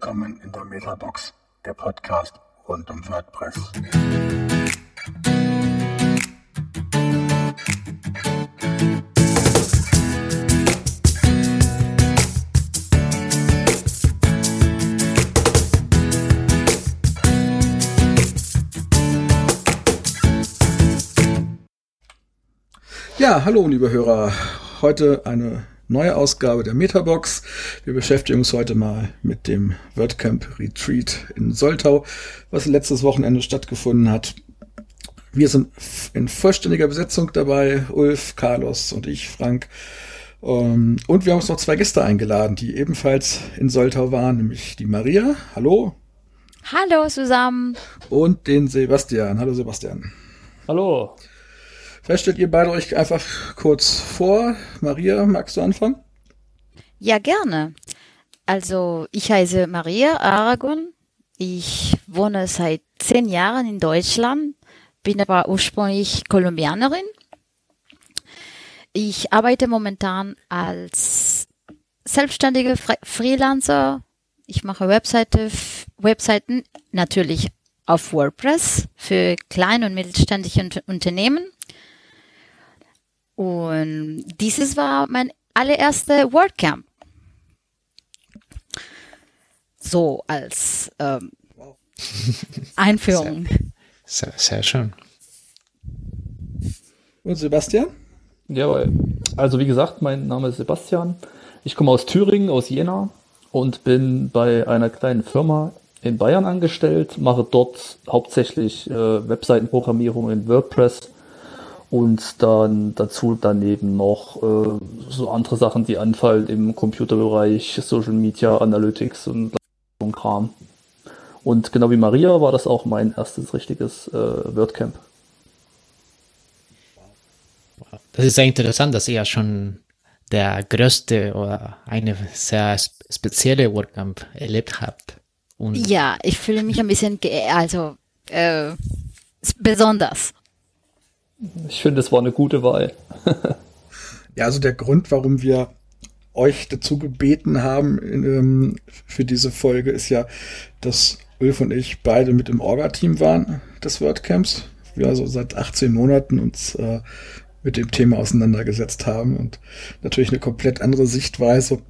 Willkommen in der Metabox, der Podcast rund um WordPress. Ja, hallo liebe Hörer. Heute eine neue Ausgabe der Metabox. Wir beschäftigen uns heute mal mit dem WordCamp Retreat in Soltau, was letztes Wochenende stattgefunden hat. Wir sind in vollständiger Besetzung dabei, Ulf, Carlos und ich, Frank. Ähm, und wir haben uns noch zwei Gäste eingeladen, die ebenfalls in Soltau waren, nämlich die Maria. Hallo. Hallo zusammen. Und den Sebastian. Hallo Sebastian. Hallo. Vielleicht stellt ihr beide euch einfach kurz vor. Maria, magst du anfangen? Ja, gerne. Also, ich heiße Maria Aragon. Ich wohne seit zehn Jahren in Deutschland, bin aber ursprünglich Kolumbianerin. Ich arbeite momentan als selbstständige Freelancer. Ich mache Webseite, Webseiten natürlich auf WordPress für kleine und mittelständische Unternehmen und dieses war mein allererste WordCamp. So als ähm, Einführung. Sehr, sehr, schön. Und Sebastian? Jawohl. Also wie gesagt, mein Name ist Sebastian. Ich komme aus Thüringen, aus Jena und bin bei einer kleinen Firma in Bayern angestellt, mache dort hauptsächlich äh, Webseitenprogrammierung in WordPress und dann dazu daneben noch äh, so andere Sachen, die anfallen im Computerbereich, Social Media, Analytics und, und Kram. Und genau wie Maria war das auch mein erstes richtiges äh, WordCamp. Das ist sehr interessant, dass ihr ja schon der größte oder eine sehr spezielle WordCamp erlebt habt. Und ja, ich fühle mich ein bisschen, also äh, besonders. Ich finde, es war eine gute Wahl. ja, also der Grund, warum wir euch dazu gebeten haben in, ähm, für diese Folge, ist ja, dass Ulf und ich beide mit im Orga-Team waren des WordCamps. Wir also seit 18 Monaten uns äh, mit dem Thema auseinandergesetzt haben und natürlich eine komplett andere Sichtweise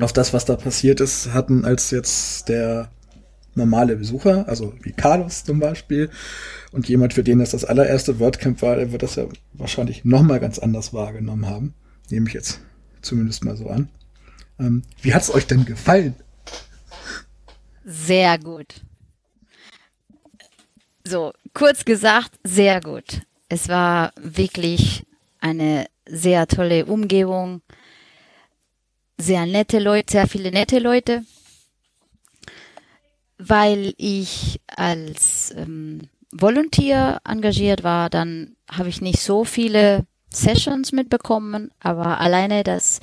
auf das, was da passiert ist, hatten als jetzt der normale Besucher, also wie Carlos zum Beispiel, und jemand, für den das das allererste WordCamp war, der wird das ja wahrscheinlich nochmal ganz anders wahrgenommen haben. Nehme ich jetzt zumindest mal so an. Ähm, wie hat es euch denn gefallen? Sehr gut. So, kurz gesagt, sehr gut. Es war wirklich eine sehr tolle Umgebung, sehr nette Leute, sehr viele nette Leute weil ich als ähm, Volunteer engagiert war, dann habe ich nicht so viele Sessions mitbekommen, aber alleine das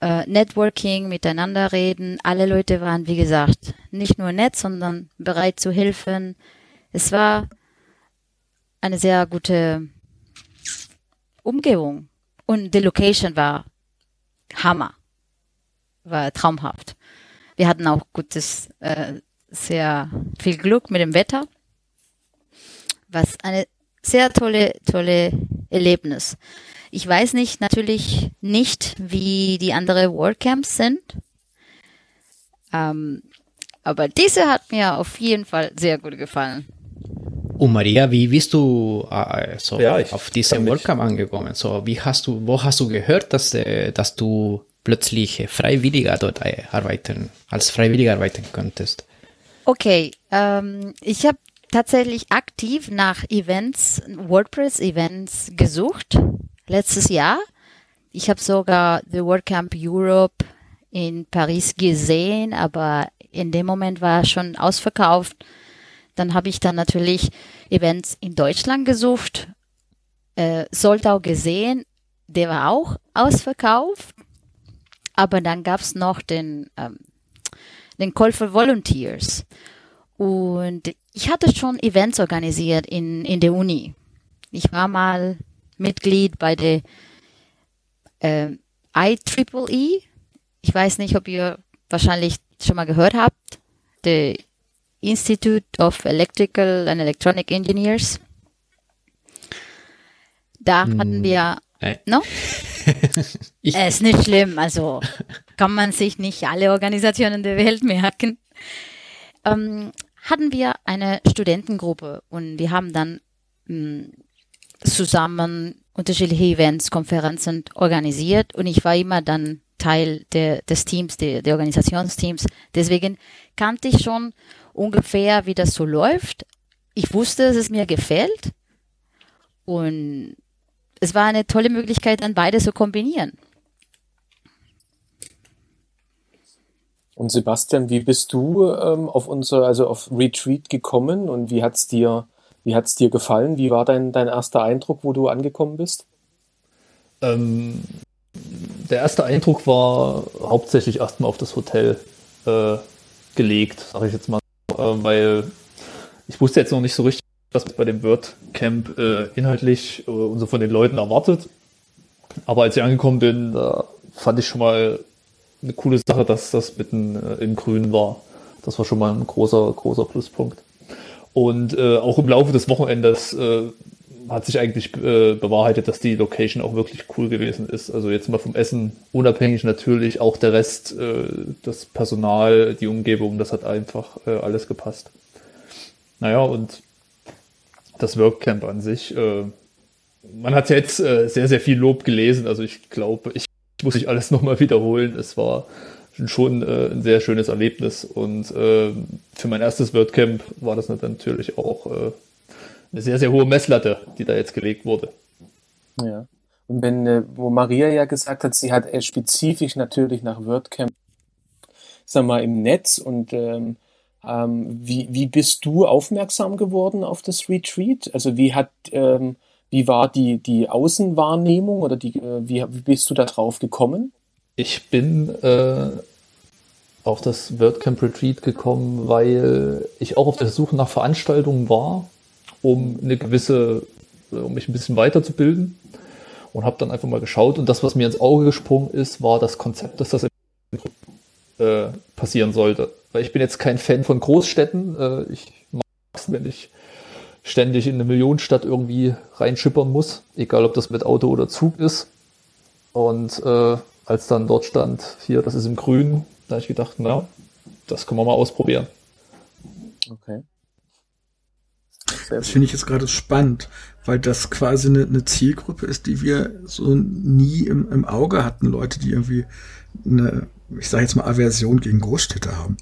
äh, Networking, miteinander reden, alle Leute waren, wie gesagt, nicht nur nett, sondern bereit zu helfen. Es war eine sehr gute Umgebung und die Location war Hammer, war traumhaft. Wir hatten auch gutes, äh, sehr viel Glück mit dem Wetter, was eine sehr tolle, tolle Erlebnis. Ich weiß nicht, natürlich nicht, wie die anderen WordCamps sind. Ähm, aber diese hat mir auf jeden Fall sehr gut gefallen. Und Maria, wie bist du äh, so ja, auf diese WordCamp angekommen? So, wie hast du, wo hast du gehört, dass, äh, dass du plötzlich freiwilliger dort arbeiten, als Freiwilliger arbeiten könntest? Okay, ähm, ich habe tatsächlich aktiv nach Events, WordPress-Events gesucht, letztes Jahr. Ich habe sogar The WordCamp Europe in Paris gesehen, aber in dem Moment war schon ausverkauft. Dann habe ich dann natürlich Events in Deutschland gesucht, äh, Soltau gesehen, der war auch ausverkauft. Aber dann gab's noch den, ähm, den Call for Volunteers. Und ich hatte schon Events organisiert in, in der Uni. Ich war mal Mitglied bei der äh, IEEE. Ich weiß nicht, ob ihr wahrscheinlich schon mal gehört habt, the Institute of Electrical and Electronic Engineers. Da hm, hatten wir, äh. no? ich, ist nicht schlimm, also kann man sich nicht alle Organisationen der Welt merken. Ähm, hatten wir eine Studentengruppe und wir haben dann mh, hm, zusammen unterschiedliche Events, Konferenzen organisiert und ich war immer dann Teil der, des Teams, der, der Organisationsteams. Deswegen kannte ich schon ungefähr, wie das so läuft. Ich wusste, dass es mir gefällt und es war eine tolle Möglichkeit, dann beide zu kombinieren. Und Sebastian, wie bist du ähm, auf unser, also auf Retreat gekommen und wie hat's dir, dir gefallen? Wie war dein, dein erster Eindruck, wo du angekommen bist? Ähm, der erste Eindruck war hauptsächlich erstmal auf das Hotel äh, gelegt, sage ich jetzt mal, äh, weil ich wusste jetzt noch nicht so richtig, was bei dem WordCamp äh, inhaltlich äh, und so von den Leuten erwartet. Aber als ich angekommen bin, fand ich schon mal eine coole Sache, dass das mitten äh, in Grün war. Das war schon mal ein großer, großer Pluspunkt. Und äh, auch im Laufe des Wochenendes äh, hat sich eigentlich äh, bewahrheitet, dass die Location auch wirklich cool gewesen ist. Also jetzt mal vom Essen unabhängig natürlich, auch der Rest, äh, das Personal, die Umgebung, das hat einfach äh, alles gepasst. Naja, und das Workcamp an sich, äh, man hat jetzt äh, sehr, sehr viel Lob gelesen. Also ich glaube, ich muss ich alles nochmal wiederholen. Es war schon äh, ein sehr schönes Erlebnis und äh, für mein erstes WordCamp war das natürlich auch äh, eine sehr, sehr hohe Messlatte, die da jetzt gelegt wurde. Ja. Und wenn, äh, wo Maria ja gesagt hat, sie hat äh, spezifisch natürlich nach WordCamp, sag mal, im Netz und ähm, ähm, wie, wie bist du aufmerksam geworden auf das Retreat? Also wie hat ähm, wie war die, die Außenwahrnehmung oder die, äh, wie, wie bist du da drauf gekommen? Ich bin äh, auf das WordCamp Retreat gekommen, weil ich auch auf der Suche nach Veranstaltungen war, um eine gewisse, um mich ein bisschen weiterzubilden und habe dann einfach mal geschaut und das, was mir ins Auge gesprungen ist, war das Konzept, dass das äh, passieren sollte. Weil ich bin jetzt kein Fan von Großstädten. Äh, ich mag es, wenn ich ständig in eine Millionenstadt irgendwie reinschippern muss, egal ob das mit Auto oder Zug ist. Und äh, als dann dort stand, hier, das ist im Grün, da habe ich gedacht, na, das können wir mal ausprobieren. Okay. Das finde ich jetzt gerade spannend, weil das quasi eine, eine, Zielgruppe ist, die wir so nie im, im Auge hatten. Leute, die irgendwie eine, ich sage jetzt mal, Aversion gegen Großstädte haben.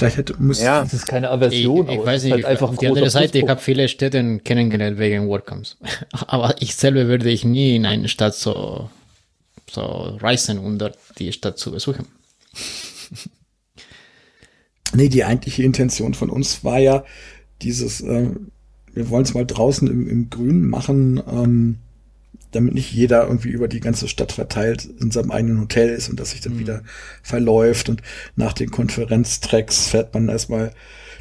Vielleicht hätte, muss ja. Das ist keine Aversion, ich, ich weiß nicht, halt einfach auf die andere Seite, ich habe viele Städte kennengelernt wegen WordCamps. Aber ich selber würde ich nie in eine Stadt so, so reisen, um dort die Stadt zu besuchen. nee, die eigentliche Intention von uns war ja dieses, äh, wir wollen es mal draußen im, im Grün machen, ähm, damit nicht jeder irgendwie über die ganze Stadt verteilt in seinem eigenen Hotel ist und das sich dann mhm. wieder verläuft. Und nach den Konferenztracks fährt man erstmal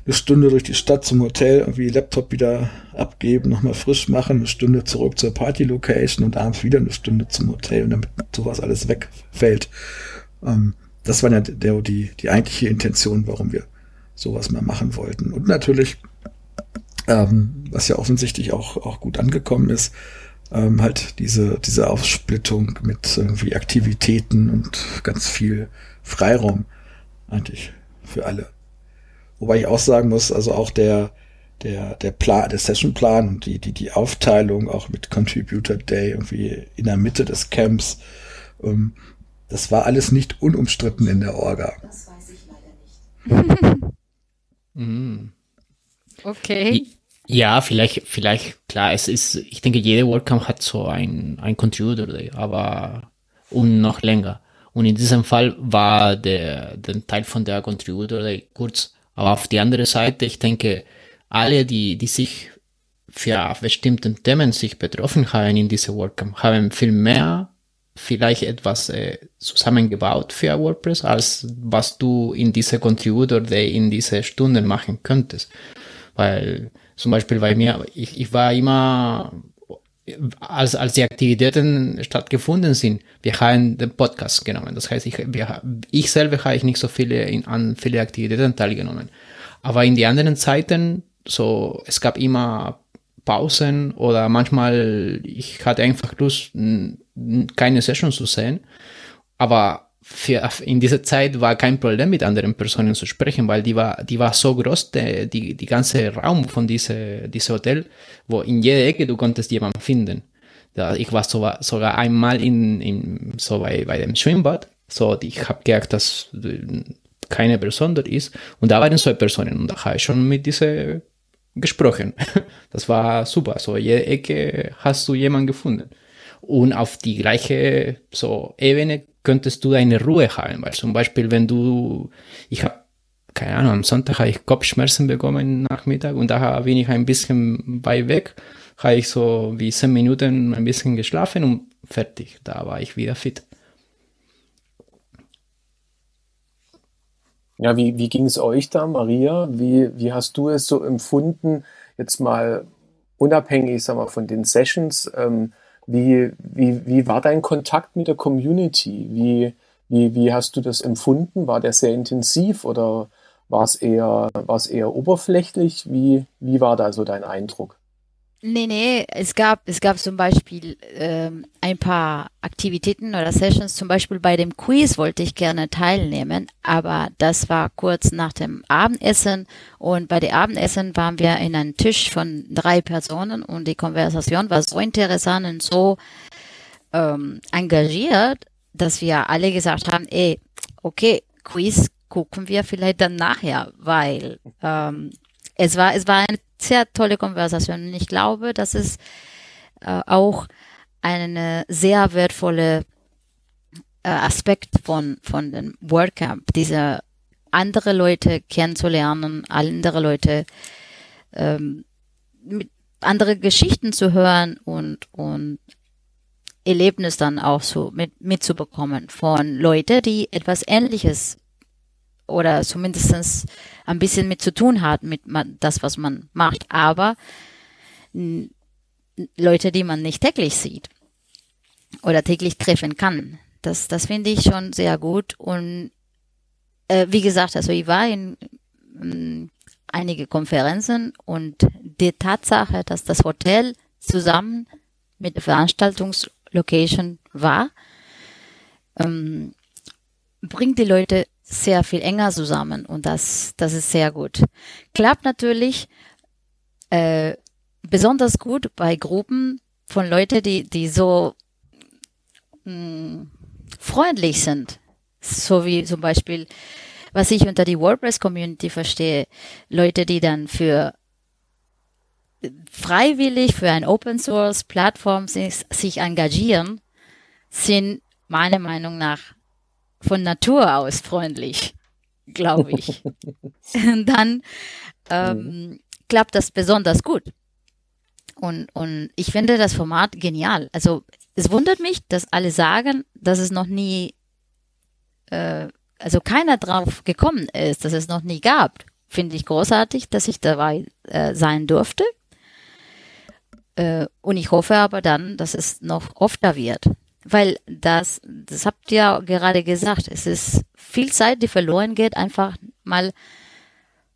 eine Stunde durch die Stadt zum Hotel, irgendwie Laptop wieder abgeben, nochmal frisch machen, eine Stunde zurück zur Party-Location und abends wieder eine Stunde zum Hotel und damit sowas alles wegfällt. Ähm, das war ja der, die, die eigentliche Intention, warum wir sowas mal machen wollten. Und natürlich, ähm, was ja offensichtlich auch, auch gut angekommen ist, ähm, halt diese, diese Aufsplittung mit irgendwie Aktivitäten und ganz viel Freiraum eigentlich für alle. Wobei ich auch sagen muss, also auch der, der, der Plan, der Sessionplan und die, die, die Aufteilung auch mit Contributor Day irgendwie in der Mitte des Camps, ähm, das war alles nicht unumstritten in der Orga. Das weiß ich leider nicht. mhm. Okay. Ja, vielleicht, vielleicht, klar, es ist, ich denke, jede WordCamp hat so ein, ein Contributor Day, aber und noch länger. Und in diesem Fall war der, der Teil von der Contributor Day kurz. Aber auf die andere Seite, ich denke, alle, die, die sich für bestimmte Themen sich betroffen haben in dieser WordCamp, haben viel mehr vielleicht etwas äh, zusammengebaut für WordPress, als was du in dieser Contributor Day in diese Stunden machen könntest. Weil zum Beispiel bei mir, ich, ich war immer als, als die Aktivitäten stattgefunden sind, wir haben den Podcast genommen. Das heißt, ich, wir, ich selber habe ich nicht so viele in, an viele Aktivitäten teilgenommen. Aber in die anderen Zeiten, so, es gab immer Pausen oder manchmal, ich hatte einfach Lust, keine Session zu sehen. Aber für, in dieser Zeit war kein Problem mit anderen Personen zu sprechen, weil die war, die war so groß, die, die, die ganze Raum von diesem diese Hotel, wo in jeder Ecke du konntest jemanden finden. Ja, ich war so, sogar einmal in, in, so bei, bei dem Schwimmbad, so, ich habe gemerkt, dass keine Person dort ist und da waren zwei Personen und da habe ich schon mit dieser gesprochen. Das war super, so jede Ecke hast du jemanden gefunden. Und auf die gleiche so Ebene könntest du deine Ruhe haben, weil zum Beispiel, wenn du, ich habe, keine Ahnung, am Sonntag habe ich Kopfschmerzen bekommen Nachmittag und da bin ich ein bisschen weit weg, habe ich so wie zehn Minuten ein bisschen geschlafen und fertig, da war ich wieder fit. Ja, wie, wie ging es euch da, Maria? Wie, wie hast du es so empfunden, jetzt mal unabhängig sag mal, von den Sessions? Ähm, wie, wie, wie war dein Kontakt mit der Community? Wie, wie, wie hast du das empfunden? War der sehr intensiv oder war es eher, war es eher oberflächlich? Wie, wie war da so dein Eindruck? Nee, nee, es gab, es gab zum Beispiel ähm, ein paar Aktivitäten oder Sessions, zum Beispiel bei dem Quiz wollte ich gerne teilnehmen, aber das war kurz nach dem Abendessen. Und bei dem Abendessen waren wir in einem Tisch von drei Personen und die Konversation war so interessant und so ähm, engagiert, dass wir alle gesagt haben, ey, okay, Quiz gucken wir vielleicht dann nachher, weil ähm, es war, es war eine sehr tolle Konversation. Und ich glaube, das ist äh, auch eine sehr wertvolle äh, Aspekt von, von dem WordCamp, diese andere Leute kennenzulernen, andere Leute ähm, mit andere Geschichten zu hören und, und Erlebnis dann auch so mit, mitzubekommen von Leuten, die etwas Ähnliches oder zumindest ein bisschen mit zu tun hat, mit das, was man macht, aber Leute, die man nicht täglich sieht oder täglich treffen kann. Das, das finde ich schon sehr gut. Und äh, wie gesagt, also ich war in äh, einige Konferenzen und die Tatsache, dass das Hotel zusammen mit der Veranstaltungslocation war, ähm, bringt die Leute sehr viel enger zusammen und das, das ist sehr gut. Klappt natürlich äh, besonders gut bei Gruppen von Leuten, die, die so mh, hm, freundlich sind. So wie zum Beispiel, was ich unter die WordPress-Community verstehe, Leute, die dann für freiwillig für ein Open Source Plattform sich engagieren, sind meiner Meinung nach von Natur aus freundlich, glaube ich. dann ähm, mhm. klappt das besonders gut. Und, und ich finde das Format genial. Also es wundert mich, dass alle sagen, dass es noch nie, äh, also keiner drauf gekommen ist, dass es noch nie gab. Finde ich großartig, dass ich dabei äh, sein durfte. Äh, und ich hoffe aber dann, dass es noch öfter wird. Weil das, das habt ihr gerade gesagt, es ist viel Zeit, die verloren geht, einfach mal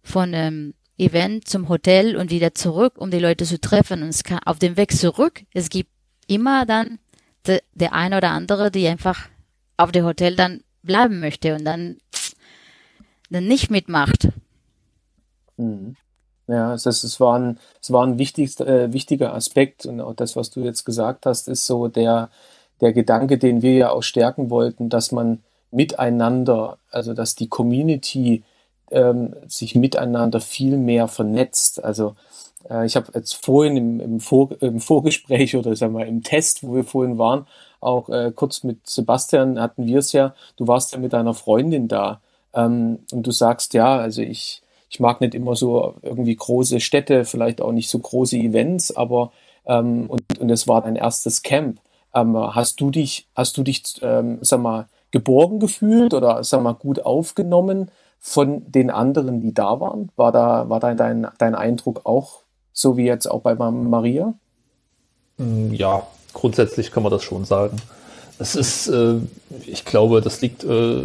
von einem Event zum Hotel und wieder zurück, um die Leute zu treffen. Und es kann auf dem Weg zurück, es gibt immer dann de, der eine oder andere, die einfach auf dem Hotel dann bleiben möchte und dann, dann nicht mitmacht. Mhm. Ja, es, ist, es, war ein, es war ein wichtigst, äh, wichtiger Aspekt und auch das, was du jetzt gesagt hast, ist so der, der Gedanke, den wir ja auch stärken wollten, dass man miteinander, also dass die Community ähm, sich miteinander viel mehr vernetzt. Also äh, ich habe jetzt vorhin im, im, Vor im, Vorgespräch oder sagen wir im Test, wo wir vorhin waren, auch äh, kurz mit Sebastian hatten wir es ja, du warst ja mit deiner Freundin da ähm, und du sagst, ja, also ich, ich mag nicht immer so irgendwie große Städte, vielleicht auch nicht so große Events, aber ähm, und, und es war dein erstes Camp. Ähm, hast du dich, hast du dich, ähm, sag mal, geborgen gefühlt oder sag mal gut aufgenommen von den anderen, die da waren? War da, war da dein, dein Eindruck auch so wie jetzt auch bei Maria? Mm, ja, grundsätzlich kann man das schon sagen. Es ist, äh, ich glaube, das liegt äh,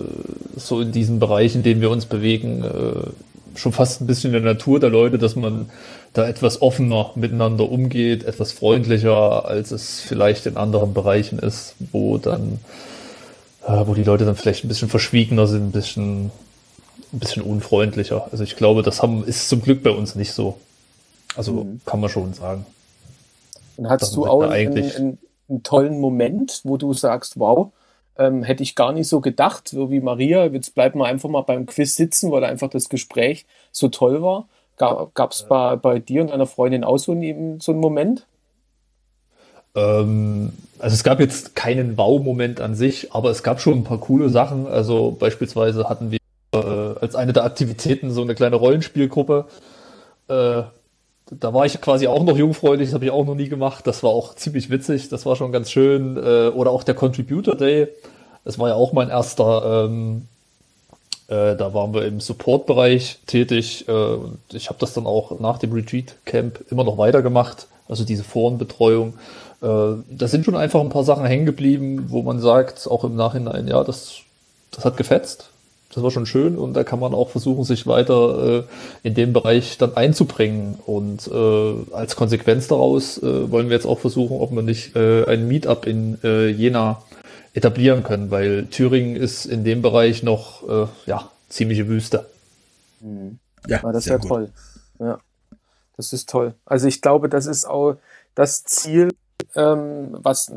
so in diesen Bereichen, in denen wir uns bewegen, äh, schon fast ein bisschen in der Natur der Leute, dass man da etwas offener miteinander umgeht, etwas freundlicher, als es vielleicht in anderen Bereichen ist, wo dann, äh, wo die Leute dann vielleicht ein bisschen verschwiegener sind, ein bisschen, ein bisschen unfreundlicher. Also ich glaube, das haben, ist zum Glück bei uns nicht so. Also mhm. kann man schon sagen. Und hast du auch einen, einen, einen, tollen Moment, wo du sagst, wow, ähm, hätte ich gar nicht so gedacht, so wie Maria, jetzt bleiben wir einfach mal beim Quiz sitzen, weil einfach das Gespräch so toll war. Gab es bei, bei dir und deiner Freundin auch so, einen, so einen Moment? Ähm, also es gab jetzt keinen Wow-Moment an sich, aber es gab schon ein paar coole Sachen. Also beispielsweise hatten wir äh, als eine der Aktivitäten so eine kleine Rollenspielgruppe. Äh, da war ich quasi auch noch jungfräulich, das habe ich auch noch nie gemacht. Das war auch ziemlich witzig, das war schon ganz schön. Äh, oder auch der Contributor Day, das war ja auch mein erster. Ähm, äh, da waren wir im Support-Bereich tätig. Äh, ich habe das dann auch nach dem Retreat-Camp immer noch weitergemacht, also diese Forenbetreuung. Äh, da sind schon einfach ein paar Sachen hängen geblieben, wo man sagt, auch im Nachhinein, ja, das, das hat gefetzt das war schon schön und da kann man auch versuchen, sich weiter äh, in dem Bereich dann einzubringen. Und äh, als Konsequenz daraus äh, wollen wir jetzt auch versuchen, ob wir nicht äh, ein Meetup in äh, Jena etablieren können, weil Thüringen ist in dem Bereich noch äh, ja ziemliche Wüste. Mhm. Ja, Aber das wäre toll. Ja, das ist toll. Also ich glaube, das ist auch das Ziel, ähm, was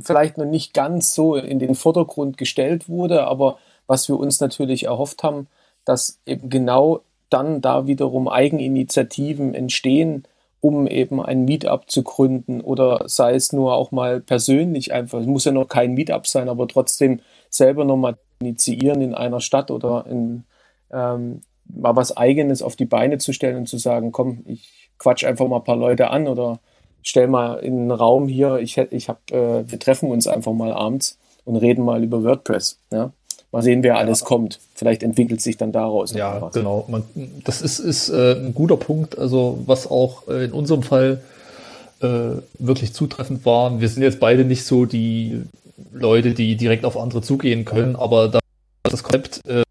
vielleicht noch nicht ganz so in den Vordergrund gestellt wurde, aber was wir uns natürlich erhofft haben, dass eben genau dann da wiederum Eigeninitiativen entstehen, um eben ein Meetup zu gründen oder sei es nur auch mal persönlich einfach. Es muss ja noch kein Meetup sein, aber trotzdem selber nochmal initiieren in einer Stadt oder in, ähm, mal was Eigenes auf die Beine zu stellen und zu sagen, komm, ich quatsch einfach mal ein paar Leute an oder stell mal in einen Raum hier, ich, ich hab, äh, wir treffen uns einfach mal abends und reden mal über WordPress. Ja? Mal sehen, wer alles ja. kommt. Vielleicht entwickelt sich dann daraus. Ja, was. genau. Man, das ist, ist äh, ein guter Punkt, also was auch äh, in unserem Fall äh, wirklich zutreffend war. Wir sind jetzt beide nicht so die Leute, die direkt auf andere zugehen können, aber da das Konzept äh,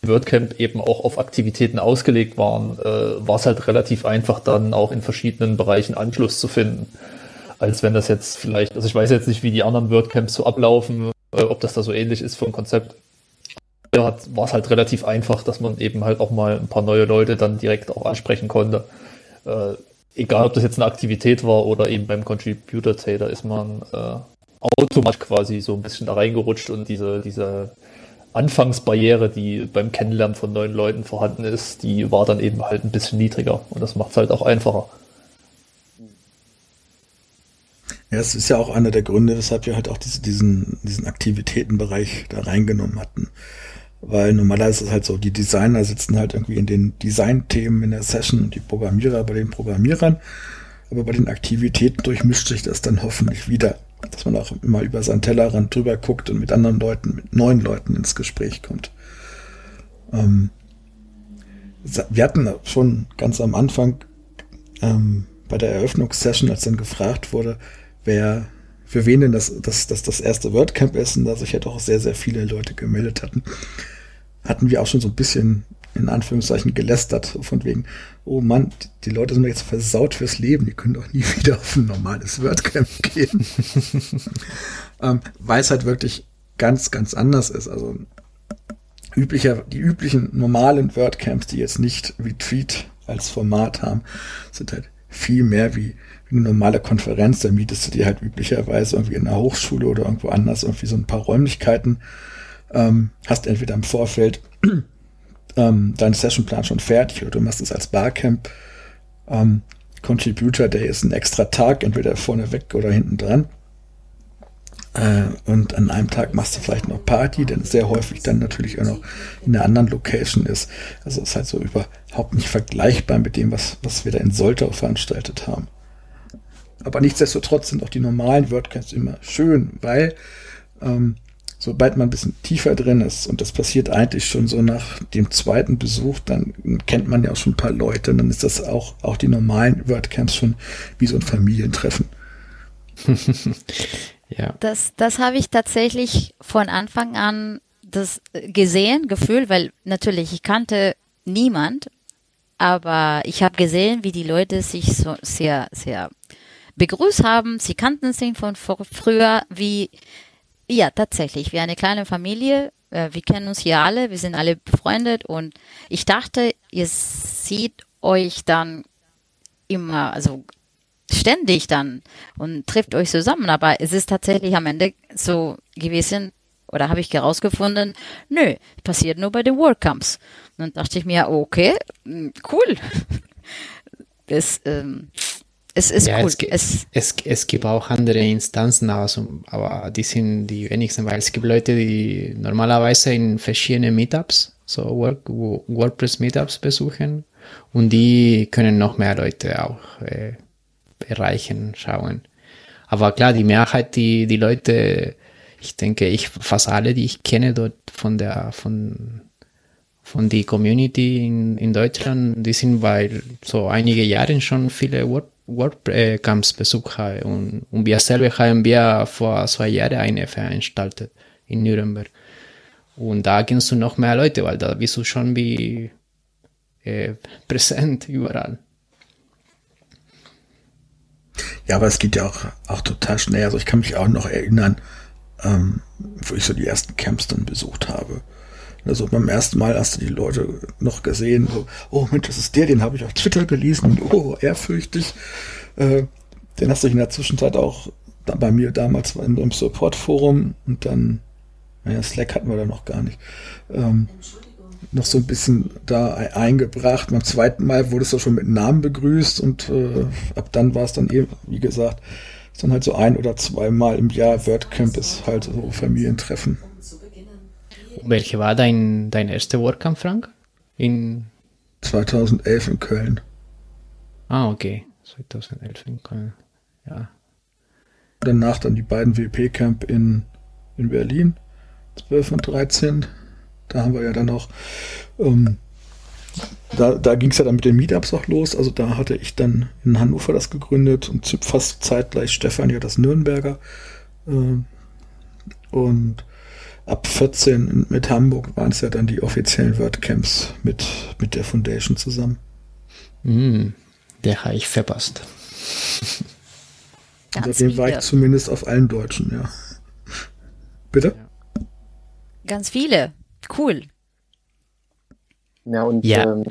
WordCamp eben auch auf Aktivitäten ausgelegt waren, äh, war es halt relativ einfach dann auch in verschiedenen Bereichen Anschluss zu finden. Als wenn das jetzt vielleicht, also ich weiß jetzt nicht, wie die anderen WordCamps so ablaufen, äh, ob das da so ähnlich ist vom Konzept. Da war es halt relativ einfach, dass man eben halt auch mal ein paar neue Leute dann direkt auch ansprechen konnte. Äh, egal, ob das jetzt eine Aktivität war oder eben beim Contributor da ist man äh, automatisch quasi so ein bisschen da reingerutscht und diese, diese Anfangsbarriere, die beim Kennenlernen von neuen Leuten vorhanden ist, die war dann eben halt ein bisschen niedriger und das macht es halt auch einfacher. Ja, es ist ja auch einer der Gründe, weshalb wir halt auch diese, diesen, diesen Aktivitätenbereich da reingenommen hatten. Weil normalerweise ist es halt so, die Designer sitzen halt irgendwie in den Design-Themen in der Session und die Programmierer bei den Programmierern. Aber bei den Aktivitäten durchmischt sich das dann hoffentlich wieder, dass man auch immer über seinen Tellerrand drüber guckt und mit anderen Leuten, mit neuen Leuten ins Gespräch kommt. Ähm, wir hatten schon ganz am Anfang ähm, bei der Eröffnungssession, als dann gefragt wurde, wer, für wen denn das, das, das, das erste WordCamp ist und da sich ja doch sehr, sehr viele Leute gemeldet hatten, hatten wir auch schon so ein bisschen in Anführungszeichen gelästert, von wegen, oh Mann, die Leute sind doch jetzt versaut fürs Leben, die können doch nie wieder auf ein normales WordCamp gehen. ähm, weil es halt wirklich ganz, ganz anders ist. Also üblicher, die üblichen normalen WordCamps, die jetzt nicht Retreat als Format haben, sind halt viel mehr wie wie eine normale Konferenz, da mietest du dir halt üblicherweise irgendwie in einer Hochschule oder irgendwo anders irgendwie so ein paar Räumlichkeiten, ähm, hast entweder im Vorfeld ähm, deinen Sessionplan schon fertig oder du machst es als Barcamp. Ähm, Contributor Day ist ein extra Tag, entweder vorne weg oder hinten dran. Äh, und an einem Tag machst du vielleicht noch Party, denn sehr häufig dann natürlich auch noch in einer anderen Location ist. Also ist halt so überhaupt nicht vergleichbar mit dem, was, was wir da in Soltau veranstaltet haben. Aber nichtsdestotrotz sind auch die normalen WordCamps immer schön, weil ähm, sobald man ein bisschen tiefer drin ist, und das passiert eigentlich schon so nach dem zweiten Besuch, dann kennt man ja auch schon ein paar Leute, und dann ist das auch, auch die normalen WordCamps schon wie so ein Familientreffen. ja. Das, das habe ich tatsächlich von Anfang an das gesehen, gefühlt, weil natürlich ich kannte niemand, aber ich habe gesehen, wie die Leute sich so sehr, sehr begrüßt haben. Sie kannten sich von früher, wie, ja, tatsächlich, wie eine kleine Familie. Äh, wir kennen uns hier alle, wir sind alle befreundet und ich dachte, ihr seht euch dann immer, also ständig dann und trifft euch zusammen. Aber es ist tatsächlich am Ende so gewesen, oder habe ich herausgefunden, nö, passiert nur bei den WordCamps. Und dann dachte ich mir, okay, hm, cool. Das, ähm, es ist ja, cool. Es, es, es, es, gibt auch andere Instanzen, also, aber die sind die wenigsten, weil es gibt Leute, die normalerweise in verschiedenen Meetups, so Work, WordPress-Meetups besuchen und die können noch mehr Leute auch äh, erreichen, schauen. Aber klar, die Mehrheit, die, die Leute, ich denke, ich, fast alle, die ich kenne dort von der, von, von die Community in, in Deutschland, die sind bei so einige Jahren schon viele Word, WordCamps besucht und, und wir selber haben wir vor zwei Jahren eine veranstaltet in Nürnberg. Und da kennst du noch mehr Leute, weil da bist du schon wie äh, präsent überall. Ja, aber es geht ja auch, auch total schnell. Also ich kann mich auch noch erinnern, ähm, wo ich so die ersten Camps dann besucht habe. Also beim ersten Mal hast du die Leute noch gesehen, so, oh Mensch, das ist der, den habe ich auf Twitter gelesen, oh, ehrfürchtig. Äh, den hast du in der Zwischenzeit auch bei mir damals in, im Support-Forum und dann, naja, Slack hatten wir da noch gar nicht. Ähm, noch so ein bisschen da eingebracht. Beim zweiten Mal wurde es auch schon mit Namen begrüßt und äh, ab dann war es dann eben, wie gesagt, dann halt so ein oder zweimal im Jahr WordCamp ist halt so Familientreffen. Welche war dein, dein erster WordCamp, Frank? In 2011 in Köln. Ah, okay. 2011 in Köln. Ja. Danach dann die beiden WP-Camp in, in Berlin, 12 und 13. Da haben wir ja dann auch, ähm, da, da ging es ja dann mit den Meetups auch los. Also da hatte ich dann in Hannover das gegründet und fast zeitgleich Stefan ja das Nürnberger. Äh, und ab 14 mit Hamburg waren es ja dann die offiziellen WordCamps mit, mit der Foundation zusammen. Mm, der habe ich verpasst. Seitdem war ich zumindest auf allen Deutschen, ja. Bitte? Ganz viele cool. Ja, und ja. Ähm,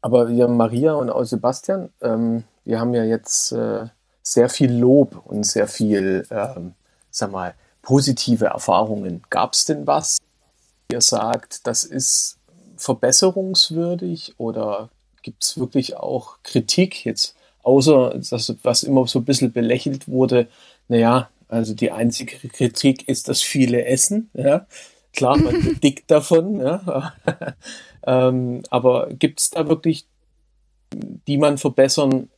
aber wir Maria und auch Sebastian, ähm, wir haben ja jetzt äh, sehr viel Lob und sehr viel, ähm, sag mal, positive Erfahrungen. Gab es denn was, ihr sagt, das ist verbesserungswürdig oder gibt es wirklich auch Kritik jetzt, außer das, was immer so ein bisschen belächelt wurde, naja, also die einzige Kritik ist das viele Essen, ja. Klar, man wird dick davon, ja. ähm, aber gibt es da wirklich, die man verbessern,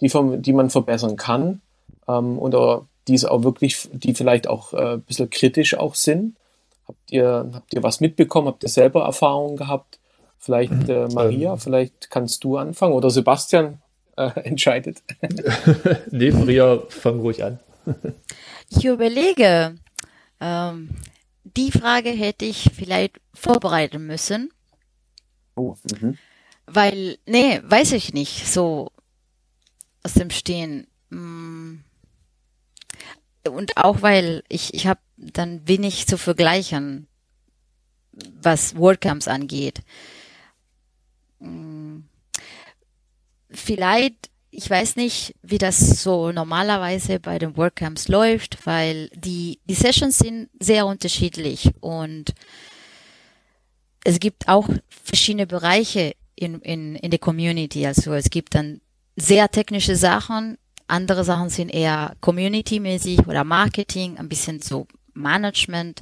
die, die man verbessern kann ähm, oder die es auch wirklich, die vielleicht auch äh, ein bisschen kritisch auch sind? Habt ihr, habt ihr was mitbekommen? Habt ihr selber Erfahrungen gehabt? Vielleicht mhm. äh, Maria, ähm. vielleicht kannst du anfangen oder Sebastian äh, entscheidet. nee, Maria, fang ruhig an. ich überlege, ähm, die Frage hätte ich vielleicht vorbereiten müssen. Oh, mhm. Weil, nee, weiß ich nicht, so aus dem Stehen. Mm. Und auch weil ich, ich habe dann wenig zu vergleichen, was WordCamps angeht. Mm. Vielleicht ich weiß nicht, wie das so normalerweise bei den WordCamps läuft, weil die, die Sessions sind sehr unterschiedlich und es gibt auch verschiedene Bereiche in, in, in der Community. Also es gibt dann sehr technische Sachen, andere Sachen sind eher community-mäßig oder Marketing, ein bisschen so Management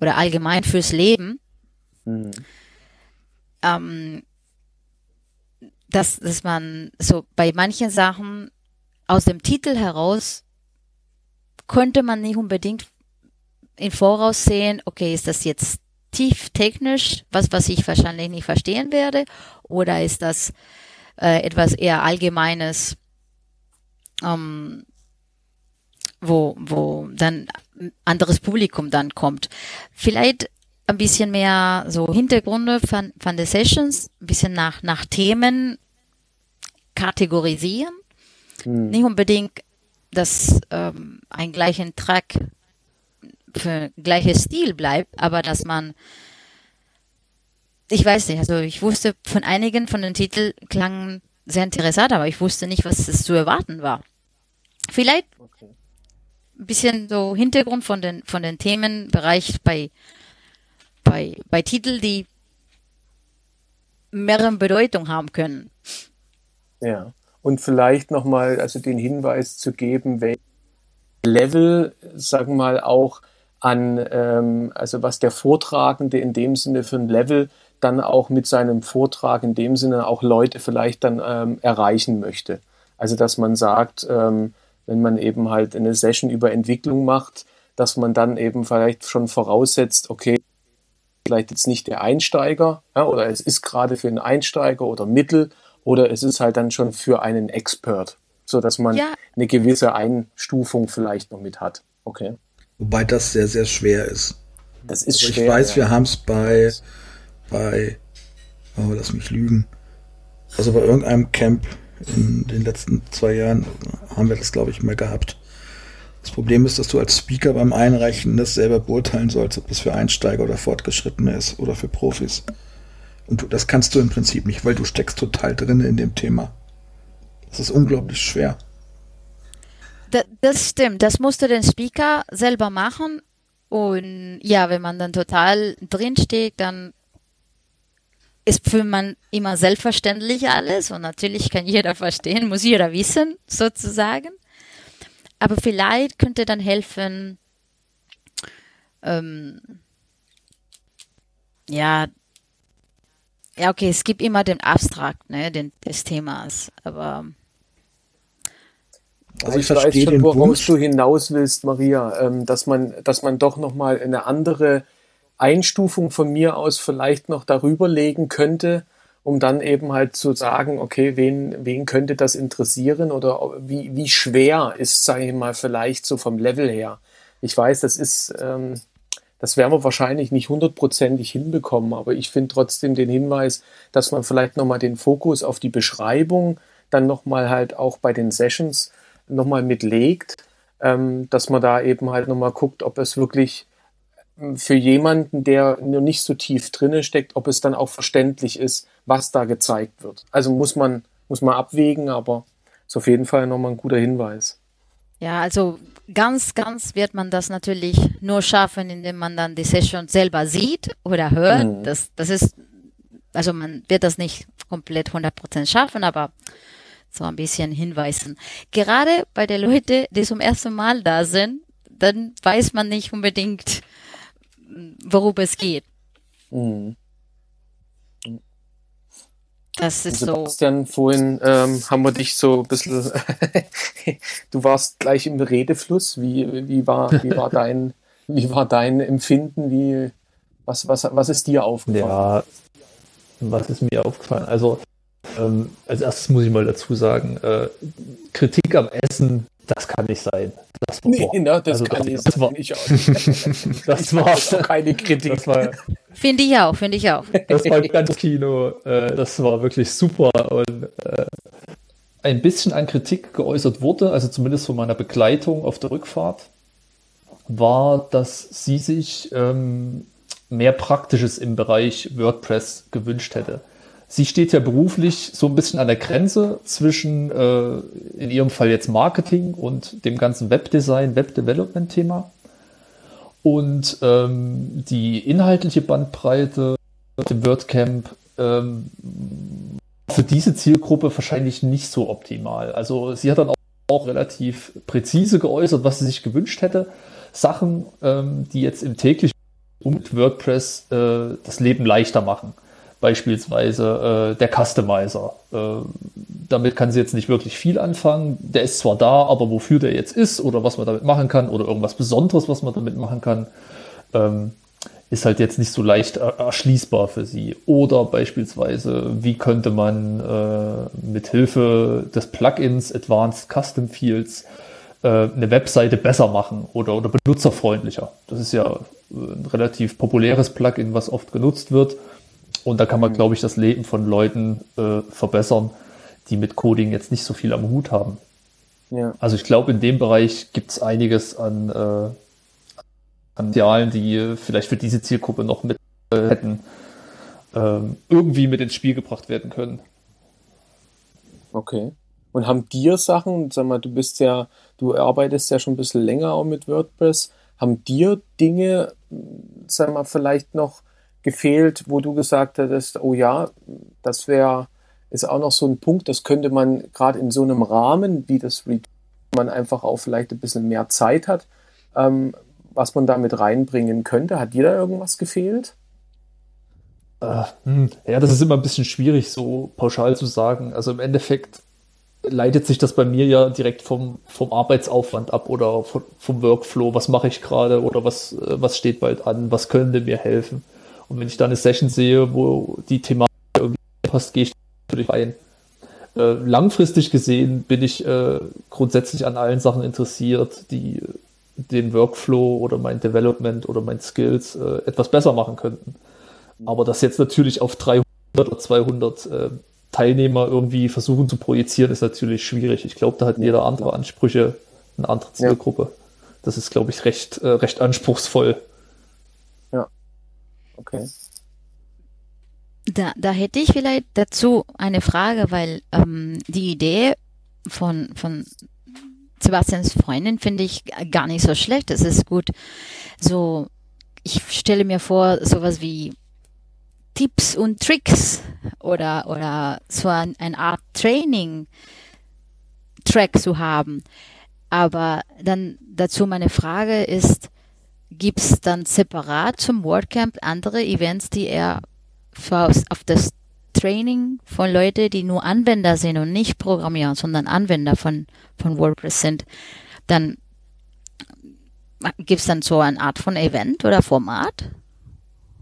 oder allgemein fürs Leben. Mhm. Ähm, dass, dass man so bei manchen Sachen aus dem Titel heraus könnte man nicht unbedingt im Voraus sehen, okay, ist das jetzt tief technisch, was, was ich wahrscheinlich nicht verstehen werde, oder ist das äh, etwas eher Allgemeines, ähm, wo, wo dann anderes Publikum dann kommt. Vielleicht ein bisschen mehr so Hintergründe von, von den Sessions, ein bisschen nach, nach Themen kategorisieren. Hm. Nicht unbedingt, dass ähm, ein gleichen Track für gleiches Stil bleibt, aber dass man ich weiß nicht, also ich wusste von einigen von den Titeln klangen sehr interessant, aber ich wusste nicht, was es zu erwarten war. Vielleicht okay. ein bisschen so Hintergrund von den, von den Themenbereich bei, bei, bei Titeln, die mehrere Bedeutung haben können. Ja, und vielleicht nochmal also den Hinweis zu geben, welche Level, sagen wir mal, auch an, ähm, also was der Vortragende in dem Sinne für ein Level dann auch mit seinem Vortrag in dem Sinne auch Leute vielleicht dann ähm, erreichen möchte. Also dass man sagt, ähm, wenn man eben halt eine Session über Entwicklung macht, dass man dann eben vielleicht schon voraussetzt, okay, vielleicht jetzt nicht der Einsteiger, ja, oder es ist gerade für einen Einsteiger oder Mittel, oder es ist halt dann schon für einen Expert, so dass man ja. eine gewisse Einstufung vielleicht noch mit hat. Okay. Wobei das sehr, sehr schwer ist. Das ist also schwer. Ich weiß, ja. wir haben es bei bei, oh, lass mich lügen, also bei irgendeinem Camp in den letzten zwei Jahren haben wir das, glaube ich, mehr gehabt. Das Problem ist, dass du als Speaker beim Einreichen das selber beurteilen sollst, ob das für Einsteiger oder Fortgeschrittene ist oder für Profis. Und du, das kannst du im Prinzip nicht, weil du steckst total drin in dem Thema. Das ist unglaublich schwer. Das, das stimmt. Das musste der Speaker selber machen. Und ja, wenn man dann total drin steht, dann ist für man immer selbstverständlich alles und natürlich kann jeder verstehen, muss jeder wissen, sozusagen. Aber vielleicht könnte dann helfen, ähm, ja, ja, okay, es gibt immer den Abstrakt, ne, den, des Themas, aber also ich, ich verstehe schon, woraus Wunsch. du hinaus willst, Maria, ähm, dass man, dass man doch nochmal eine andere Einstufung von mir aus vielleicht noch darüber legen könnte, um dann eben halt zu sagen, okay, wen, wen könnte das interessieren oder wie, wie schwer ist, sage ich mal, vielleicht so vom Level her. Ich weiß, das ist, ähm, das werden wir wahrscheinlich nicht hundertprozentig hinbekommen, aber ich finde trotzdem den Hinweis, dass man vielleicht nochmal den Fokus auf die Beschreibung dann nochmal halt auch bei den Sessions nochmal mitlegt, ähm, dass man da eben halt nochmal guckt, ob es wirklich für jemanden, der nur nicht so tief drinne steckt, ob es dann auch verständlich ist, was da gezeigt wird. Also muss man, muss man abwägen, aber ist auf jeden Fall nochmal ein guter Hinweis. Ja, also ganz, ganz wird man das natürlich nur schaffen, indem man dann die Session selber sieht oder hört. Mhm. Das, das ist, also man wird das nicht komplett 100% schaffen, aber so ein bisschen hinweisen. Gerade bei den Leuten, die zum ersten Mal da sind, dann weiß man nicht unbedingt, worum es geht. Mhm. Das ist Sebastian, so. vorhin ähm, haben wir dich so ein bisschen, du warst gleich im Redefluss. Wie, wie, war, wie, war, dein, wie war dein Empfinden? Wie, was, was, was ist dir aufgefallen? Ja, was ist mir aufgefallen? Also, ähm, als erstes muss ich mal dazu sagen, äh, Kritik am Essen das kann nicht sein. Das war, nee, ne, das also kann das, nicht das sein. ich auch das war auch keine Kritik. Finde ich auch, finde ich auch. Das war ganz Kino. Äh, das war wirklich super und äh, ein bisschen an Kritik geäußert wurde, also zumindest von meiner Begleitung auf der Rückfahrt, war, dass sie sich ähm, mehr Praktisches im Bereich WordPress gewünscht hätte. Sie steht ja beruflich so ein bisschen an der Grenze zwischen, äh, in ihrem Fall jetzt Marketing und dem ganzen Webdesign, Webdevelopment-Thema. Und ähm, die inhaltliche Bandbreite im WordCamp ähm, für diese Zielgruppe wahrscheinlich nicht so optimal. Also sie hat dann auch, auch relativ präzise geäußert, was sie sich gewünscht hätte. Sachen, ähm, die jetzt im täglichen mit WordPress äh, das Leben leichter machen beispielsweise äh, der Customizer. Äh, damit kann sie jetzt nicht wirklich viel anfangen. Der ist zwar da, aber wofür der jetzt ist oder was man damit machen kann oder irgendwas Besonderes, was man damit machen kann, ähm, ist halt jetzt nicht so leicht erschließbar für sie. Oder beispielsweise, wie könnte man äh, mit Hilfe des Plugins Advanced Custom Fields äh, eine Webseite besser machen oder, oder benutzerfreundlicher. Das ist ja ein relativ populäres Plugin, was oft genutzt wird. Und da kann man, glaube ich, das Leben von Leuten äh, verbessern, die mit Coding jetzt nicht so viel am Hut haben. Ja. Also ich glaube, in dem Bereich gibt es einiges an, äh, an Idealen, die vielleicht für diese Zielgruppe noch mit äh, hätten ähm, irgendwie mit ins Spiel gebracht werden können. Okay. Und haben dir Sachen, sag mal, du bist ja, du arbeitest ja schon ein bisschen länger auch mit WordPress, haben dir Dinge, sag mal, vielleicht noch gefehlt, wo du gesagt hättest, oh ja, das wäre, ist auch noch so ein Punkt, das könnte man gerade in so einem Rahmen, wie das man einfach auch vielleicht ein bisschen mehr Zeit hat, ähm, was man damit reinbringen könnte. Hat dir da irgendwas gefehlt? Äh, hm, ja, das ist immer ein bisschen schwierig, so pauschal zu sagen. Also im Endeffekt leitet sich das bei mir ja direkt vom, vom Arbeitsaufwand ab oder vom, vom Workflow. Was mache ich gerade oder was, äh, was steht bald an? Was könnte mir helfen? Und wenn ich dann eine Session sehe, wo die Thematik irgendwie passt, gehe ich natürlich rein. Äh, langfristig gesehen bin ich äh, grundsätzlich an allen Sachen interessiert, die den Workflow oder mein Development oder mein Skills äh, etwas besser machen könnten. Aber das jetzt natürlich auf 300 oder 200 äh, Teilnehmer irgendwie versuchen zu projizieren, ist natürlich schwierig. Ich glaube, da hat jeder andere Ansprüche, eine andere Zielgruppe. Ja. Das ist, glaube ich, recht, äh, recht anspruchsvoll. Okay. Da, da hätte ich vielleicht dazu eine Frage, weil ähm, die Idee von, von Sebastians Freundin finde ich gar nicht so schlecht. Es ist gut, so, ich stelle mir vor, sowas wie Tipps und Tricks oder, oder so ein, eine Art Training-Track zu haben. Aber dann dazu meine Frage ist, gibt es dann separat zum WordCamp andere Events, die er auf das Training von Leuten, die nur Anwender sind und nicht Programmierer, sondern Anwender von, von WordPress sind, dann gibt es dann so eine Art von Event oder Format?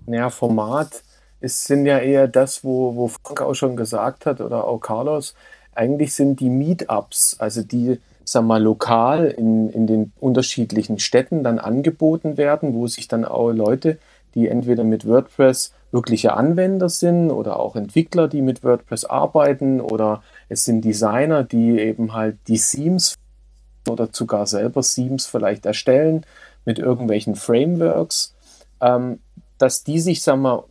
Ja, Format es sind ja eher das, wo, wo Frank auch schon gesagt hat oder auch Carlos, eigentlich sind die Meetups, also die, sag mal, lokal in, in den unterschiedlichen Städten dann angeboten werden, wo sich dann auch Leute, die entweder mit WordPress wirkliche Anwender sind oder auch Entwickler, die mit WordPress arbeiten oder es sind Designer, die eben halt die Themes oder sogar selber Themes vielleicht erstellen mit irgendwelchen Frameworks, ähm, dass die sich, sag mal,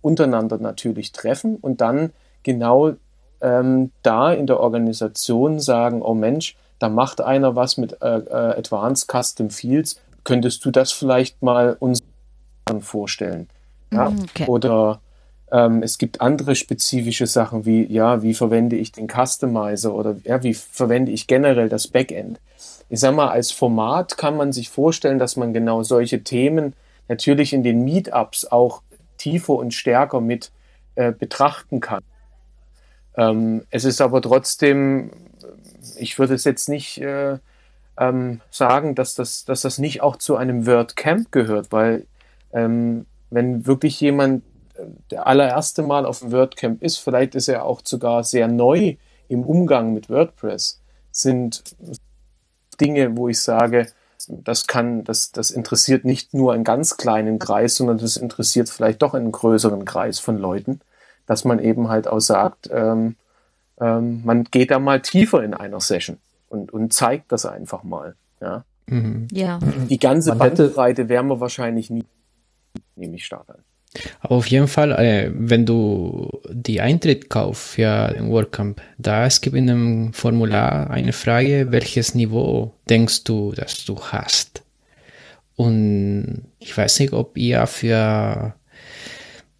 untereinander natürlich treffen und dann genau ähm, da in der Organisation sagen, oh Mensch, da macht einer was mit äh, äh, Advanced Custom Fields, könntest du das vielleicht mal uns vorstellen? Ja? Mhm, okay. Oder ähm, es gibt andere spezifische Sachen wie, ja, wie verwende ich den Customizer oder ja, wie verwende ich generell das Backend? Ich sag mal, als Format kann man sich vorstellen, dass man genau solche Themen natürlich in den Meetups auch tiefer und stärker mit äh, betrachten kann. Ähm, es ist aber trotzdem, ich würde es jetzt nicht äh, ähm, sagen, dass das, dass das nicht auch zu einem WordCamp gehört, weil ähm, wenn wirklich jemand äh, der allererste Mal auf dem WordCamp ist, vielleicht ist er auch sogar sehr neu im Umgang mit WordPress, sind Dinge, wo ich sage, das kann, das, das interessiert nicht nur einen ganz kleinen Kreis, sondern das interessiert vielleicht doch einen größeren Kreis von Leuten, dass man eben halt auch sagt, ähm, ähm, man geht da mal tiefer in einer Session und, und zeigt das einfach mal. Ja. Mhm. ja. Die ganze Bandbreite werden wir wahrscheinlich nie, nehme ich stark an. Aber auf jeden Fall, äh, wenn du die Eintritt kaufst für den WordCamp, da es gibt in dem Formular eine Frage, welches Niveau denkst du, dass du hast? Und ich weiß nicht, ob ihr für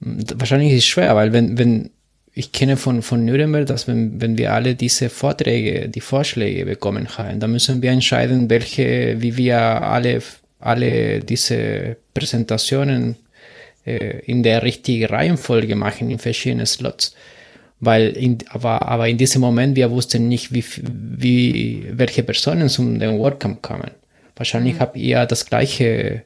wahrscheinlich ist es schwer, weil wenn, wenn ich kenne von, von Nürnberg, dass wenn, wenn wir alle diese Vorträge, die Vorschläge bekommen haben, dann müssen wir entscheiden, welche, wie wir alle, alle diese Präsentationen äh, in der richtigen Reihenfolge machen in verschiedenen Slots. Weil in, aber, aber in diesem Moment, wir wussten nicht, wie, wie, welche Personen zum den WordCamp kamen. Wahrscheinlich mhm. habt ihr das gleiche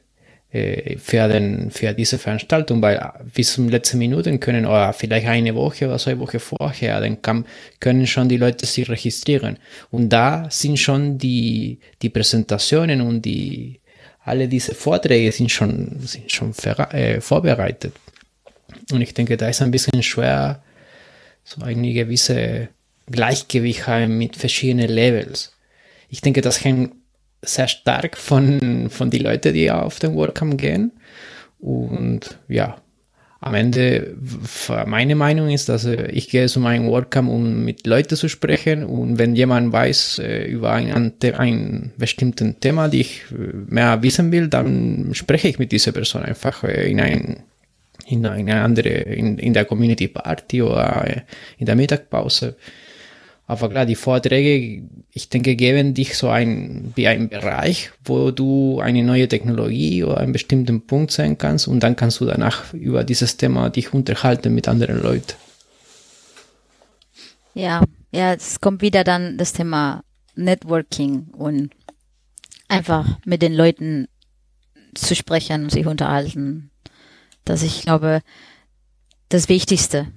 für, den, für diese Veranstaltung, weil bis zum letzten Minuten können oder vielleicht eine Woche oder zwei Wochen vorher, dann kann, können schon die Leute sich registrieren. Und da sind schon die, die Präsentationen und die, alle diese Vorträge sind schon, sind schon äh, vorbereitet. Und ich denke, da ist ein bisschen schwer, so eine gewisse Gleichgewicht haben mit verschiedenen Levels. Ich denke, das hängt sehr stark von, von den Leuten, die auf den WordCamp gehen. Und ja, am Ende, meine Meinung ist, dass äh, ich gehe zu meinem WordCamp, um mit Leuten zu sprechen. Und wenn jemand weiß äh, über ein, ein bestimmtes Thema, die ich äh, mehr wissen will, dann spreche ich mit dieser Person einfach in ein in eine andere, in, in der Community Party oder in der Mittagpause. Aber klar, die Vorträge, ich denke, geben dich so ein, wie ein Bereich, wo du eine neue Technologie oder einen bestimmten Punkt sehen kannst und dann kannst du danach über dieses Thema dich unterhalten mit anderen Leuten. Ja, ja, es kommt wieder dann das Thema Networking und einfach mit den Leuten zu sprechen und sich unterhalten. Das ich glaube, das Wichtigste.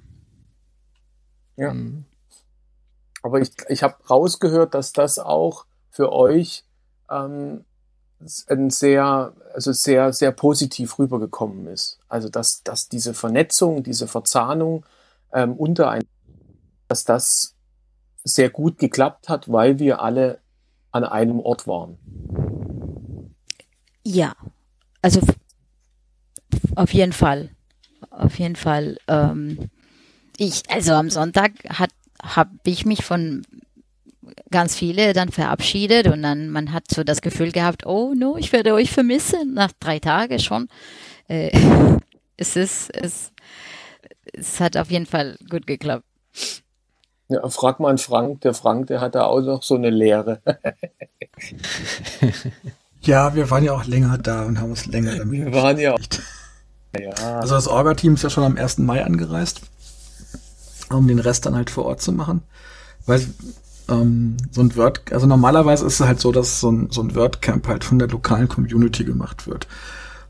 Ja. Mhm. Aber ich, ich habe rausgehört, dass das auch für euch ähm, ein sehr, also sehr, sehr positiv rübergekommen ist. Also dass, dass diese Vernetzung, diese Verzahnung ähm, untereinander, dass das sehr gut geklappt hat, weil wir alle an einem Ort waren. Ja, also auf jeden Fall. Auf jeden Fall. Ähm, ich, also am Sonntag hat habe ich mich von ganz viele dann verabschiedet und dann man hat so das Gefühl gehabt, oh no, ich werde euch vermissen nach drei Tagen schon. Äh, es ist es es hat auf jeden Fall gut geklappt. Ja, frag mal einen Frank, der Frank, der hat da auch noch so eine Lehre. ja, wir waren ja auch länger da und haben uns länger damit Wir waren ja auch. Ja. Also das Orga-Team ist ja schon am 1. Mai angereist um den Rest dann halt vor Ort zu machen. Weil ähm, so ein Word, also normalerweise ist es halt so, dass so ein, so ein WordCamp halt von der lokalen Community gemacht wird.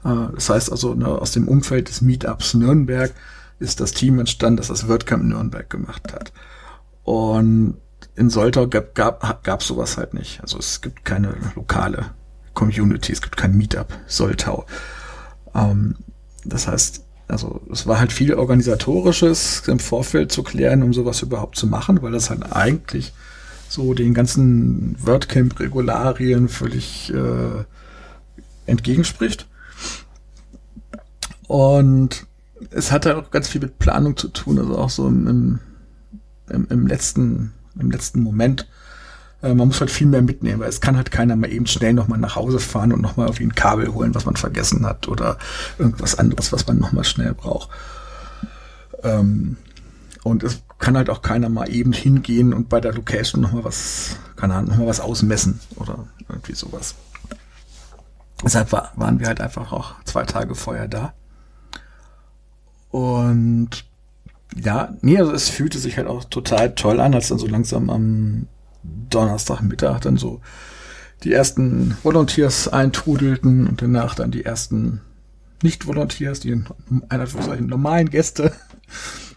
Äh, das heißt also, ne, aus dem Umfeld des Meetups Nürnberg ist das Team entstanden, das das WordCamp Nürnberg gemacht hat. Und in Soltau gab, gab, gab sowas halt nicht. Also es gibt keine lokale Community, es gibt kein Meetup Soltau. Ähm, das heißt, also es war halt viel organisatorisches im Vorfeld zu klären, um sowas überhaupt zu machen, weil das halt eigentlich so den ganzen WordCamp-Regularien völlig äh, entgegenspricht. Und es hat halt auch ganz viel mit Planung zu tun, also auch so im, im, im letzten, im letzten Moment äh, man muss halt viel mehr mitnehmen, weil es kann halt keiner mal eben schnell nochmal nach Hause fahren und nochmal irgendwie ein Kabel holen, was man vergessen hat oder irgendwas anderes, was man nochmal schnell braucht. Ähm, und es kann halt auch keiner mal eben hingehen und bei der Location nochmal was, keine Ahnung, nochmal was ausmessen oder irgendwie sowas. Deshalb war, waren wir halt einfach auch zwei Tage vorher da. Und ja, nee, also es fühlte sich halt auch total toll an, als dann so langsam am Donnerstagmittag dann so die ersten Volunteers eintrudelten und danach dann die ersten Nicht-Volunteers, die einer normalen Gäste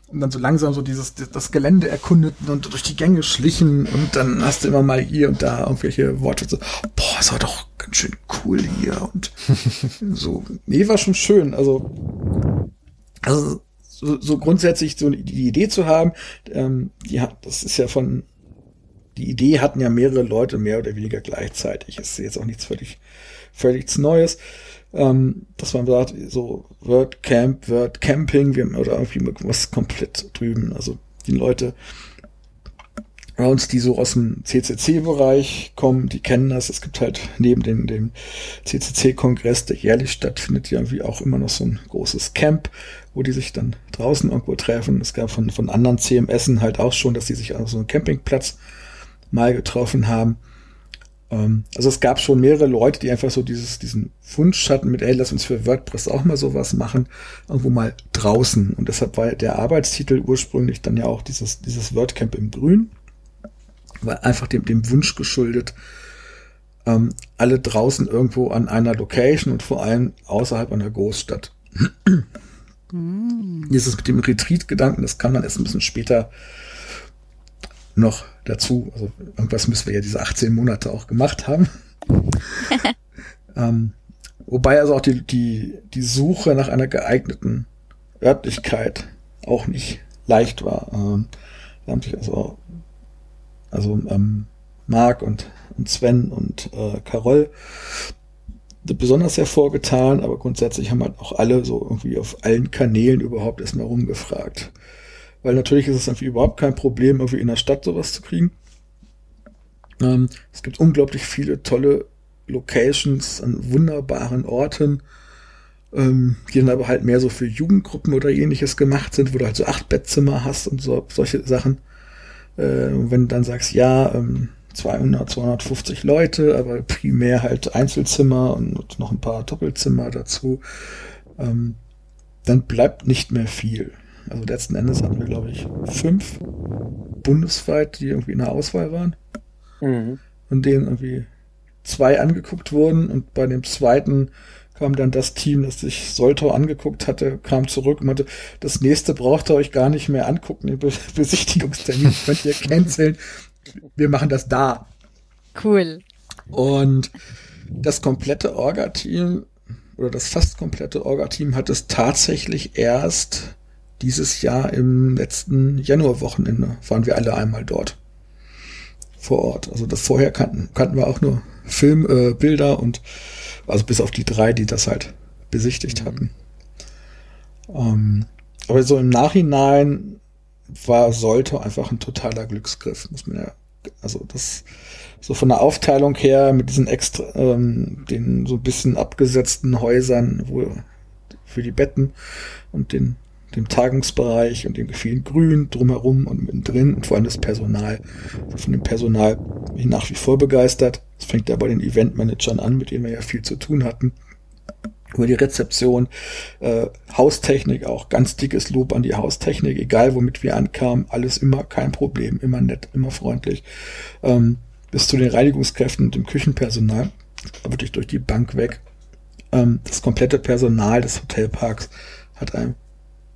und dann so langsam so dieses das Gelände erkundeten und durch die Gänge schlichen und dann hast du immer mal hier und da irgendwelche Worte so, boah, es war doch ganz schön cool hier und so. Nee, war schon schön. Also, also so, so grundsätzlich so die Idee zu haben, ähm, ja, das ist ja von die Idee hatten ja mehrere Leute mehr oder weniger gleichzeitig. Ist jetzt auch nichts völlig, völlig Neues. Ähm, dass man sagt, so Word Camp, Word Camping, wir, oder irgendwie was komplett drüben. Also die Leute bei uns, die so aus dem CCC-Bereich kommen, die kennen das. Es gibt halt neben dem, dem CCC-Kongress, der jährlich stattfindet, ja irgendwie auch immer noch so ein großes Camp, wo die sich dann draußen irgendwo treffen. Es gab von, von anderen CMSen halt auch schon, dass die sich auf so einem Campingplatz mal getroffen haben. Ähm, also es gab schon mehrere Leute, die einfach so dieses, diesen Wunsch hatten mit, ey, lass uns für WordPress auch mal sowas machen, irgendwo mal draußen. Und deshalb war der Arbeitstitel ursprünglich dann ja auch dieses, dieses WordCamp im Grün. War einfach dem, dem Wunsch geschuldet, ähm, alle draußen irgendwo an einer Location und vor allem außerhalb einer Großstadt. Mm. Dieses mit dem Retreat-Gedanken, das kann man erst ein bisschen später noch dazu. Also irgendwas müssen wir ja diese 18 Monate auch gemacht haben. ähm, wobei also auch die, die, die Suche nach einer geeigneten Örtlichkeit auch nicht leicht war. Ähm, da haben sich also, also ähm, Marc und, und Sven und äh, Carol besonders hervorgetan, aber grundsätzlich haben halt auch alle so irgendwie auf allen Kanälen überhaupt erstmal rumgefragt. Weil natürlich ist es irgendwie überhaupt kein Problem, irgendwie in der Stadt sowas zu kriegen. Ähm, es gibt unglaublich viele tolle Locations an wunderbaren Orten, ähm, die dann aber halt mehr so für Jugendgruppen oder ähnliches gemacht sind, wo du halt so acht Bettzimmer hast und so solche Sachen. Äh, wenn du dann sagst, ja, ähm, 200, 250 Leute, aber primär halt Einzelzimmer und noch ein paar Doppelzimmer dazu, ähm, dann bleibt nicht mehr viel. Also letzten Endes hatten wir, glaube ich, fünf bundesweit, die irgendwie in der Auswahl waren. Mhm. Und denen irgendwie zwei angeguckt wurden und bei dem zweiten kam dann das Team, das sich Soltau angeguckt hatte, kam zurück und meinte, das nächste braucht ihr euch gar nicht mehr angucken, den Be Besichtigungstermin könnt ihr canceln wir machen das da. Cool. Und das komplette Orga-Team oder das fast komplette Orga-Team hat es tatsächlich erst dieses Jahr im letzten Januarwochenende waren wir alle einmal dort vor Ort. Also das vorher kannten, kannten wir auch nur Filmbilder äh, und also bis auf die drei, die das halt besichtigt mhm. hatten. Ähm, aber so im Nachhinein war, sollte einfach ein totaler Glücksgriff, muss man ja, also das, so von der Aufteilung her mit diesen extra, ähm, den so ein bisschen abgesetzten Häusern, wo für die Betten und den, dem Tagungsbereich und dem vielen Grün drumherum und mittendrin und vor allem das Personal. Von dem Personal bin ich nach wie vor begeistert. Das fängt ja bei den Eventmanagern an, mit denen wir ja viel zu tun hatten über die Rezeption, äh, Haustechnik auch, ganz dickes Lob an die Haustechnik, egal womit wir ankamen, alles immer kein Problem, immer nett, immer freundlich. Ähm, bis zu den Reinigungskräften und dem Küchenpersonal, wirklich durch die Bank weg. Ähm, das komplette Personal des Hotelparks hat einem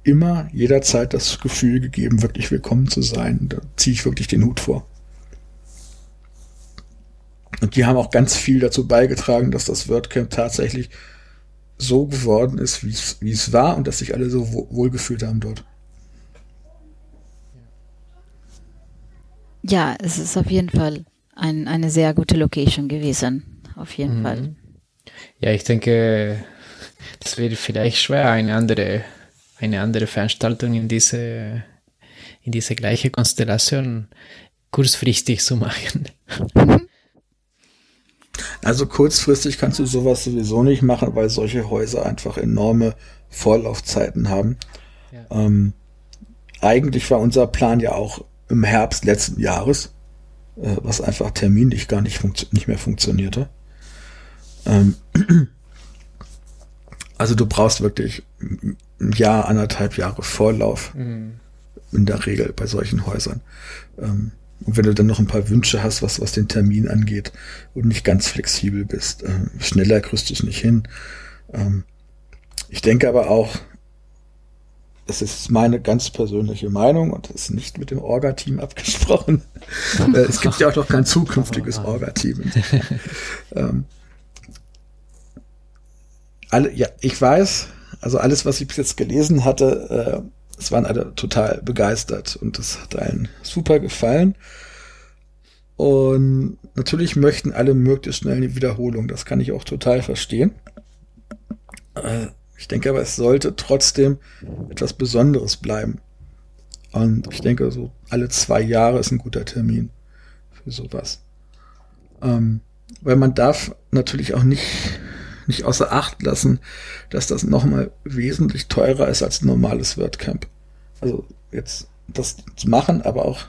immer jederzeit das Gefühl gegeben, wirklich willkommen zu sein. Da ziehe ich wirklich den Hut vor. Und die haben auch ganz viel dazu beigetragen, dass das WordCamp tatsächlich so geworden ist, wie es war und dass sich alle so wohlgefühlt haben dort. Ja, es ist auf jeden Fall ein, eine sehr gute Location gewesen. Auf jeden mhm. Fall. Ja, ich denke, das wäre vielleicht schwer, eine andere, eine andere Veranstaltung in diese, in diese gleiche Konstellation kurzfristig zu machen. Also kurzfristig kannst du sowas sowieso nicht machen, weil solche Häuser einfach enorme Vorlaufzeiten haben. Ja. Ähm, eigentlich war unser Plan ja auch im Herbst letzten Jahres, äh, was einfach terminlich gar nicht, nicht mehr funktionierte. Ähm, also du brauchst wirklich ein Jahr, anderthalb Jahre Vorlauf mhm. in der Regel bei solchen Häusern. Ähm, und wenn du dann noch ein paar Wünsche hast, was, was den Termin angeht und nicht ganz flexibel bist, äh, schneller kriegst du es nicht hin. Ähm, ich denke aber auch, das ist meine ganz persönliche Meinung und das ist nicht mit dem Orga-Team abgesprochen. äh, es gibt ja auch noch kein zukünftiges Orga-Team. ähm, alle, ja, ich weiß, also alles, was ich bis jetzt gelesen hatte, äh, es waren alle total begeistert und es hat allen super gefallen. Und natürlich möchten alle möglichst schnell eine Wiederholung. Das kann ich auch total verstehen. Äh, ich denke aber, es sollte trotzdem etwas Besonderes bleiben. Und ich denke, so alle zwei Jahre ist ein guter Termin für sowas. Ähm, weil man darf natürlich auch nicht nicht außer Acht lassen, dass das nochmal wesentlich teurer ist als ein normales WordCamp. Also jetzt das zu machen, aber auch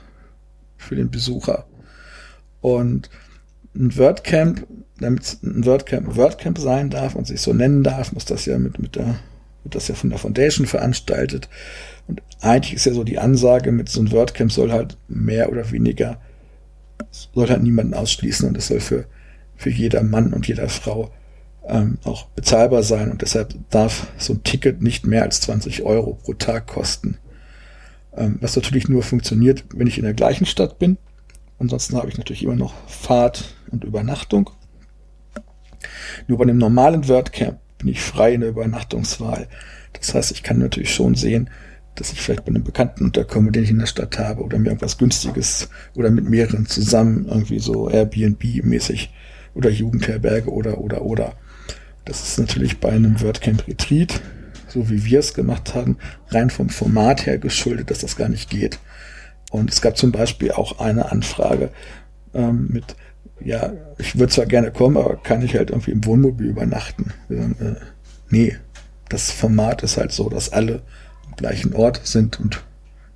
für den Besucher. Und ein WordCamp, damit ein WordCamp ein WordCamp sein darf und sich so nennen darf, muss das ja mit, mit der, wird das ja von der Foundation veranstaltet. Und eigentlich ist ja so die Ansage mit so einem WordCamp soll halt mehr oder weniger, soll halt niemanden ausschließen und es soll für für jeder Mann und jeder Frau ähm, auch bezahlbar sein und deshalb darf so ein Ticket nicht mehr als 20 Euro pro Tag kosten. Ähm, was natürlich nur funktioniert, wenn ich in der gleichen Stadt bin. Ansonsten habe ich natürlich immer noch Fahrt und Übernachtung. Nur bei einem normalen WordCamp bin ich frei in der Übernachtungswahl. Das heißt, ich kann natürlich schon sehen, dass ich vielleicht bei einem Bekannten unterkomme, den ich in der Stadt habe, oder mir irgendwas Günstiges oder mit mehreren zusammen, irgendwie so Airbnb-mäßig oder Jugendherberge oder, oder, oder. Das ist natürlich bei einem WordCamp Retreat, so wie wir es gemacht haben, rein vom Format her geschuldet, dass das gar nicht geht. Und es gab zum Beispiel auch eine Anfrage ähm, mit, ja, ich würde zwar gerne kommen, aber kann ich halt irgendwie im Wohnmobil übernachten? Sagen, äh, nee, das Format ist halt so, dass alle am gleichen Ort sind und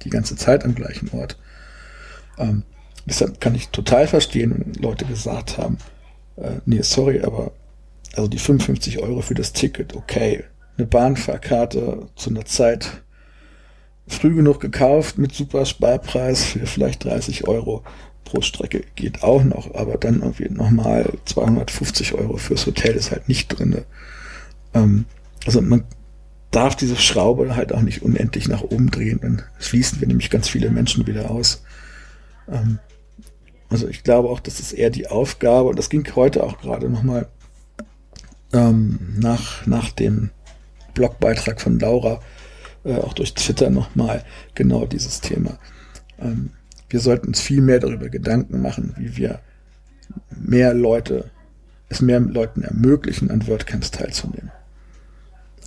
die ganze Zeit am gleichen Ort. Ähm, deshalb kann ich total verstehen, wenn Leute gesagt haben, äh, nee, sorry, aber also die 55 Euro für das Ticket, okay. Eine Bahnfahrkarte zu einer Zeit früh genug gekauft mit super Sparpreis für vielleicht 30 Euro pro Strecke geht auch noch, aber dann irgendwie nochmal 250 Euro fürs Hotel ist halt nicht drin. Ähm, also man darf diese Schraube halt auch nicht unendlich nach oben drehen, dann schließen wir nämlich ganz viele Menschen wieder aus. Ähm, also ich glaube auch, das ist eher die Aufgabe, und das ging heute auch gerade nochmal ähm, nach, nach dem Blogbeitrag von Laura, äh, auch durch Twitter nochmal genau dieses Thema. Ähm, wir sollten uns viel mehr darüber Gedanken machen, wie wir mehr Leute, es mehr Leuten ermöglichen, an WordCamps teilzunehmen.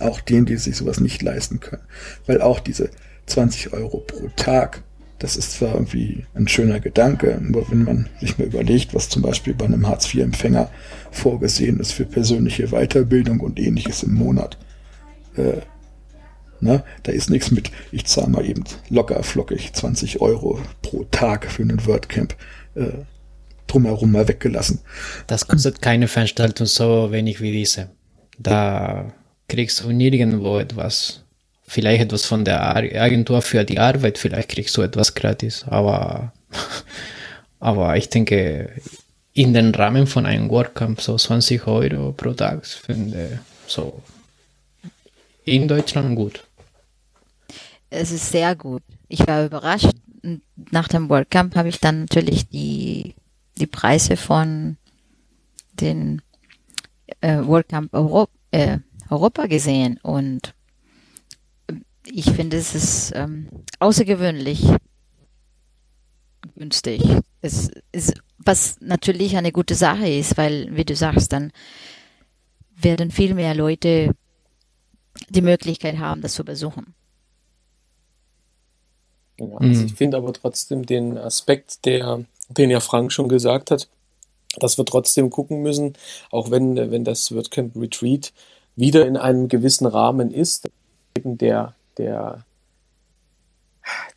Auch denen, die sich sowas nicht leisten können. Weil auch diese 20 Euro pro Tag das ist zwar irgendwie ein schöner Gedanke, nur wenn man sich mal überlegt, was zum Beispiel bei einem Hartz-IV-Empfänger vorgesehen ist für persönliche Weiterbildung und ähnliches im Monat. Äh, ne? Da ist nichts mit, ich zahle mal eben locker flockig 20 Euro pro Tag für einen WordCamp. Äh, drumherum mal weggelassen. Das kostet keine Veranstaltung so wenig wie diese. Da kriegst du nirgendwo etwas vielleicht etwas von der Agentur für die Arbeit, vielleicht kriegst du etwas gratis, aber, aber ich denke, in den Rahmen von einem WordCamp so 20 Euro pro Tag finde so in Deutschland gut. Es ist sehr gut. Ich war überrascht. Nach dem WordCamp habe ich dann natürlich die, die Preise von den äh, WordCamp Euro, äh, Europa gesehen und ich finde, es ist ähm, außergewöhnlich günstig. Es ist, was natürlich eine gute Sache ist, weil, wie du sagst, dann werden viel mehr Leute die Möglichkeit haben, das zu besuchen. Ja, also mhm. ich finde aber trotzdem den Aspekt, der, den ja Frank schon gesagt hat, dass wir trotzdem gucken müssen, auch wenn, wenn das WordCamp Retreat wieder in einem gewissen Rahmen ist, eben der der,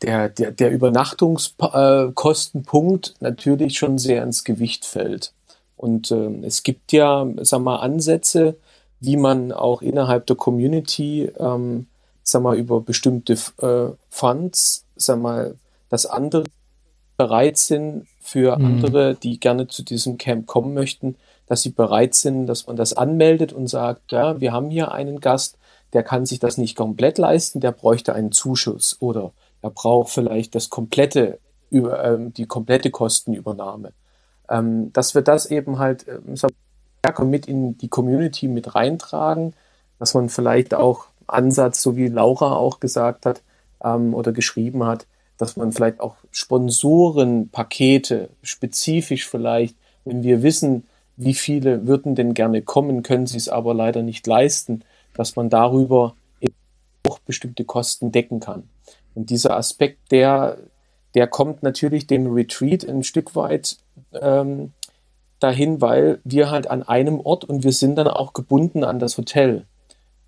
der, der, der Übernachtungskostenpunkt natürlich schon sehr ins Gewicht fällt. Und äh, es gibt ja, sag mal, Ansätze, wie man auch innerhalb der Community, ähm, sag mal, über bestimmte äh, Funds, sag mal, dass andere bereit sind für mhm. andere, die gerne zu diesem Camp kommen möchten, dass sie bereit sind, dass man das anmeldet und sagt, ja, wir haben hier einen Gast, der kann sich das nicht komplett leisten, der bräuchte einen Zuschuss oder er braucht vielleicht das komplette, über, ähm, die komplette Kostenübernahme. Ähm, dass wir das eben halt ähm, stärker mit in die Community mit reintragen, dass man vielleicht auch Ansatz, so wie Laura auch gesagt hat ähm, oder geschrieben hat, dass man vielleicht auch Sponsorenpakete spezifisch vielleicht, wenn wir wissen, wie viele würden denn gerne kommen, können sie es aber leider nicht leisten, dass man darüber auch bestimmte Kosten decken kann. Und dieser Aspekt, der, der kommt natürlich dem Retreat ein Stück weit ähm, dahin, weil wir halt an einem Ort und wir sind dann auch gebunden an das Hotel.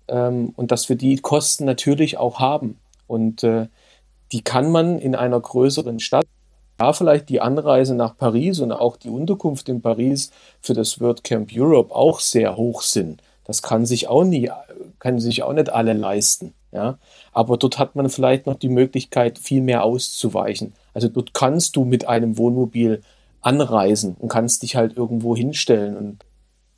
Ähm, und dass wir die Kosten natürlich auch haben. Und äh, die kann man in einer größeren Stadt, ja, vielleicht die Anreise nach Paris und auch die Unterkunft in Paris für das WordCamp Europe auch sehr hoch sind. Das kann sich auch nie, kann sich auch nicht alle leisten. Ja, aber dort hat man vielleicht noch die Möglichkeit, viel mehr auszuweichen. Also dort kannst du mit einem Wohnmobil anreisen und kannst dich halt irgendwo hinstellen und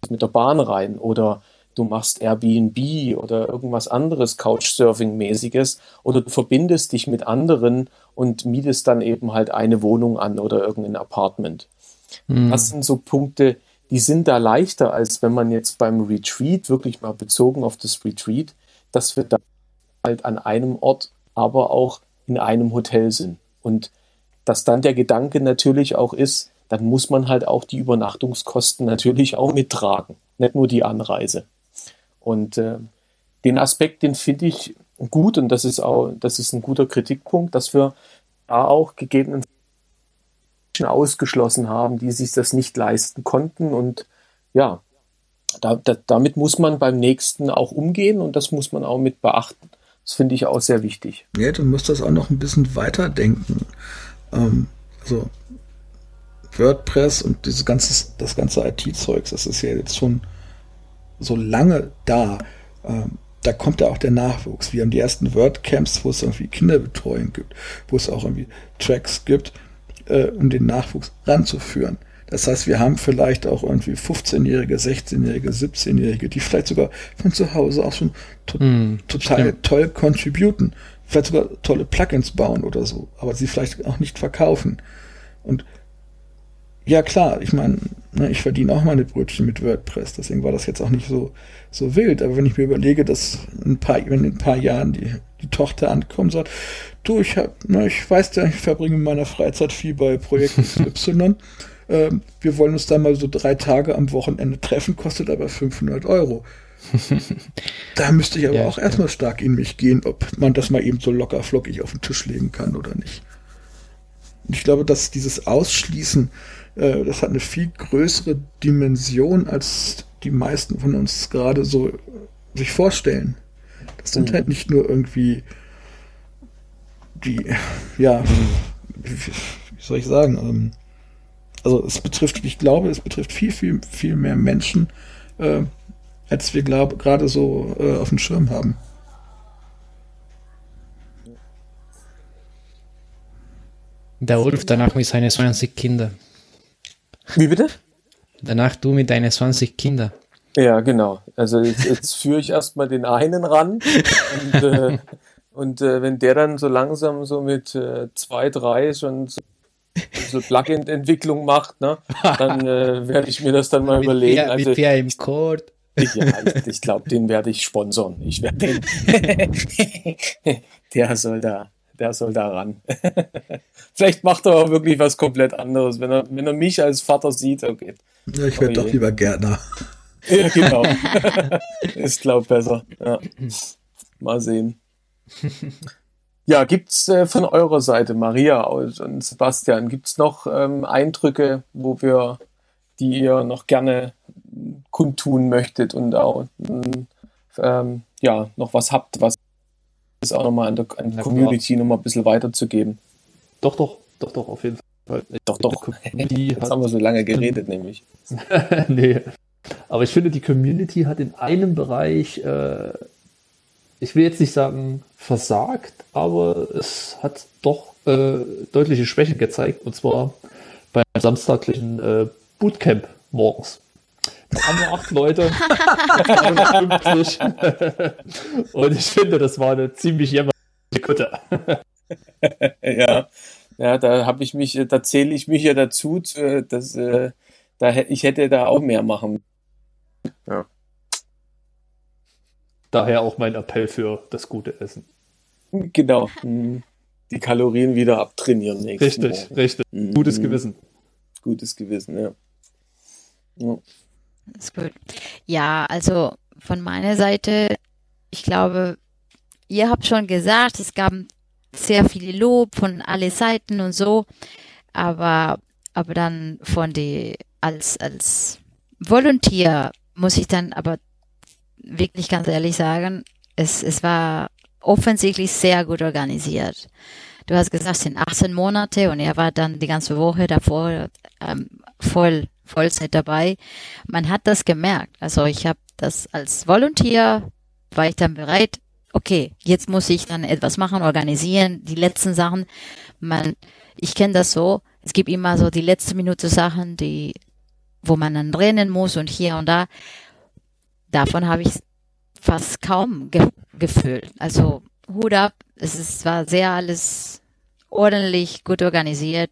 mit der Bahn rein oder du machst Airbnb oder irgendwas anderes Couchsurfing-mäßiges oder du verbindest dich mit anderen und mietest dann eben halt eine Wohnung an oder irgendein Apartment. Mhm. Das sind so Punkte, die sind da leichter, als wenn man jetzt beim Retreat, wirklich mal bezogen auf das Retreat, dass wir da halt an einem Ort, aber auch in einem Hotel sind. Und dass dann der Gedanke natürlich auch ist, dann muss man halt auch die Übernachtungskosten natürlich auch mittragen, nicht nur die Anreise. Und äh, den Aspekt, den finde ich gut und das ist auch, das ist ein guter Kritikpunkt, dass wir da auch gegebenenfalls ausgeschlossen haben, die sich das nicht leisten konnten und ja, da, da, damit muss man beim nächsten auch umgehen und das muss man auch mit beachten. Das finde ich auch sehr wichtig. Ja, du musst das auch noch ein bisschen weiterdenken. Ähm, also WordPress und dieses ganze, das ganze IT-Zeugs, das ist ja jetzt schon so lange da. Ähm, da kommt ja auch der Nachwuchs. Wir haben die ersten WordCamps, wo es irgendwie Kinderbetreuung gibt, wo es auch irgendwie Tracks gibt, äh, um den Nachwuchs ranzuführen. Das heißt, wir haben vielleicht auch irgendwie 15-Jährige, 16-Jährige, 17-Jährige, die vielleicht sogar von zu Hause auch schon to mm, total stimmt. toll contributen, vielleicht sogar tolle Plugins bauen oder so, aber sie vielleicht auch nicht verkaufen. Und ja klar, ich meine, ne, ich verdiene auch meine Brötchen mit WordPress, deswegen war das jetzt auch nicht so, so wild. Aber wenn ich mir überlege, dass ein paar, wenn in ein paar Jahren die, die Tochter ankommt und sagt, du, ich hab, ne, ich weiß ja, ich verbringe in meiner Freizeit viel bei Projekt Y. ähm, wir wollen uns da mal so drei Tage am Wochenende treffen, kostet aber 500 Euro. da müsste ich aber ja, auch erstmal stark in mich gehen, ob man das mal eben so locker flockig auf den Tisch legen kann oder nicht. Und ich glaube, dass dieses Ausschließen äh, das hat eine viel größere Dimension, als die meisten von uns gerade so sich vorstellen. Das sind mhm. halt nicht nur irgendwie die, ja, wie, soll ich sagen, ähm, also es betrifft, ich glaube, es betrifft viel, viel, viel mehr Menschen, äh, als wir gerade so äh, auf dem Schirm haben. Der Ulf danach mit seinen 20 Kindern. Wie bitte? Danach du mit deinen 20 Kindern. Ja, genau. Also jetzt, jetzt führe ich erstmal den einen ran und, äh, und äh, wenn der dann so langsam so mit äh, zwei, drei schon so, so Plugin-Entwicklung macht, ne, dann äh, werde ich mir das dann mal mit überlegen. Wer, also, mit wer im Code? Ja, ich, ich glaube, den werde ich sponsern. Ich werde den. der soll da der soll da ran. Vielleicht macht er auch wirklich was komplett anderes, wenn er, wenn er mich als Vater sieht. Okay. Ja, ich werde doch lieber Gärtner. Ja, genau. Ist, glaub besser. Ja. Mal sehen. Ja, gibt's äh, von eurer Seite, Maria und Sebastian, gibt's noch ähm, Eindrücke, wo wir, die ihr noch gerne kundtun möchtet und auch ähm, ja, noch was habt, was ist auch nochmal an, der, an die Community nochmal ein bisschen weiterzugeben. Doch, doch, doch, doch, auf jeden Fall. Doch, doch. Jetzt haben wir so lange geredet, nämlich. nee. Aber ich finde, die Community hat in einem Bereich, äh, ich will jetzt nicht sagen versagt, aber es hat doch äh, deutliche Schwächen gezeigt. Und zwar beim samstaglichen äh, Bootcamp morgens. Da haben wir acht Leute. 50. Und ich finde, das war eine ziemlich jämmernde Kutte. ja. Ja, da habe ich mich, da zähle ich mich ja dazu, dass äh, da, ich hätte da auch mehr machen. Ja. Daher auch mein Appell für das gute Essen. Genau. Hm. Die Kalorien wieder abtrainieren. Richtig, Morgen. richtig. Gutes mhm. Gewissen. Gutes Gewissen, ja. ja. Ist gut. Ja, also von meiner Seite, ich glaube, ihr habt schon gesagt, es gab sehr viel Lob von alle Seiten und so, aber, aber dann von die, als, als Volunteer muss ich dann aber wirklich ganz ehrlich sagen, es, es war offensichtlich sehr gut organisiert. Du hast gesagt, es sind 18 Monate und er war dann die ganze Woche davor ähm, voll Vollzeit dabei. Man hat das gemerkt. Also ich habe das als Volunteer, war ich dann bereit, okay, jetzt muss ich dann etwas machen, organisieren, die letzten Sachen. Man, ich kenne das so, es gibt immer so die letzte Minute Sachen, die wo man dann rennen muss und hier und da. Davon habe ich fast kaum ge gefühlt. Also Hut ab, es ist, war sehr alles ordentlich, gut organisiert.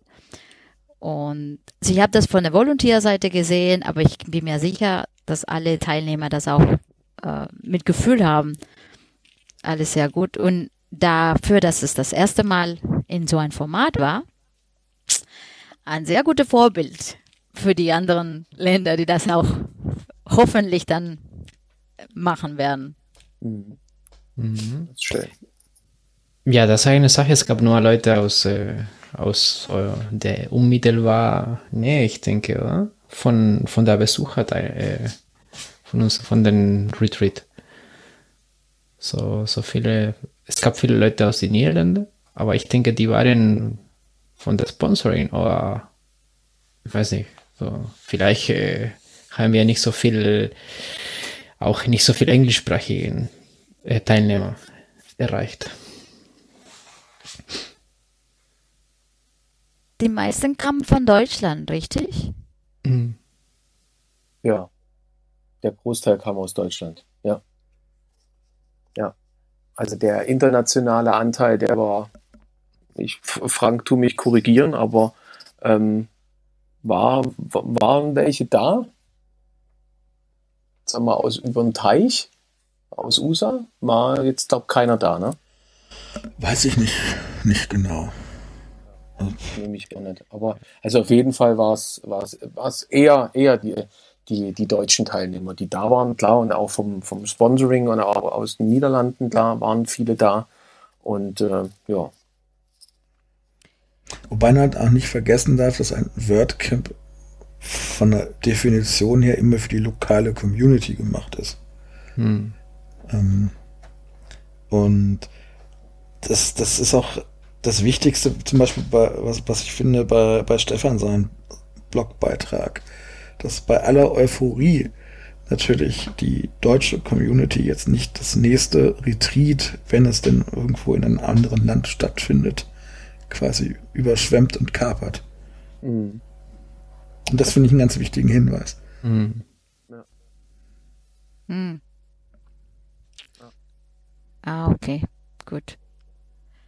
Und ich habe das von der Volontierseite gesehen, aber ich bin mir sicher, dass alle Teilnehmer das auch äh, mit Gefühl haben. Alles sehr gut. Und dafür, dass es das erste Mal in so ein Format war, ein sehr gutes Vorbild für die anderen Länder, die das auch hoffentlich dann machen werden. Mhm. Ja, das ist eine Sache. Es gab nur Leute aus, äh, aus äh, der unmittelbar Nähe, ich denke, oder? Von, von der Besucher, äh, von uns, von den Retreat. So, so viele, es gab viele Leute aus den Niederlanden, aber ich denke, die waren von der Sponsoring oder, ich weiß nicht, so, vielleicht äh, haben wir nicht so viel, auch nicht so viel englischsprachigen äh, Teilnehmer erreicht. Die meisten kamen von Deutschland, richtig? Mhm. Ja, der Großteil kam aus Deutschland, ja. Ja, also der internationale Anteil, der war, ich, Frank, tu mich korrigieren, aber ähm, war, waren welche da? Sagen wir aus über den Teich, aus USA, war jetzt glaube keiner da, ne? Weiß ich nicht, nicht genau. Nehme ich gar nicht. Aber also auf jeden Fall war es eher, eher die, die, die deutschen Teilnehmer, die da waren, klar, und auch vom, vom Sponsoring und auch aus den Niederlanden, da waren viele da. Und äh, ja. Wobei man halt auch nicht vergessen darf, dass ein WordCamp von der Definition her immer für die lokale Community gemacht ist. Hm. Ähm, und das, das ist auch das Wichtigste, zum Beispiel bei, was, was ich finde, bei, bei Stefan sein Blogbeitrag, dass bei aller Euphorie natürlich die deutsche Community jetzt nicht das nächste Retreat, wenn es denn irgendwo in einem anderen Land stattfindet, quasi überschwemmt und kapert. Mhm. Und das finde ich einen ganz wichtigen Hinweis. Mhm. Ja. Mhm. Ah, okay, gut.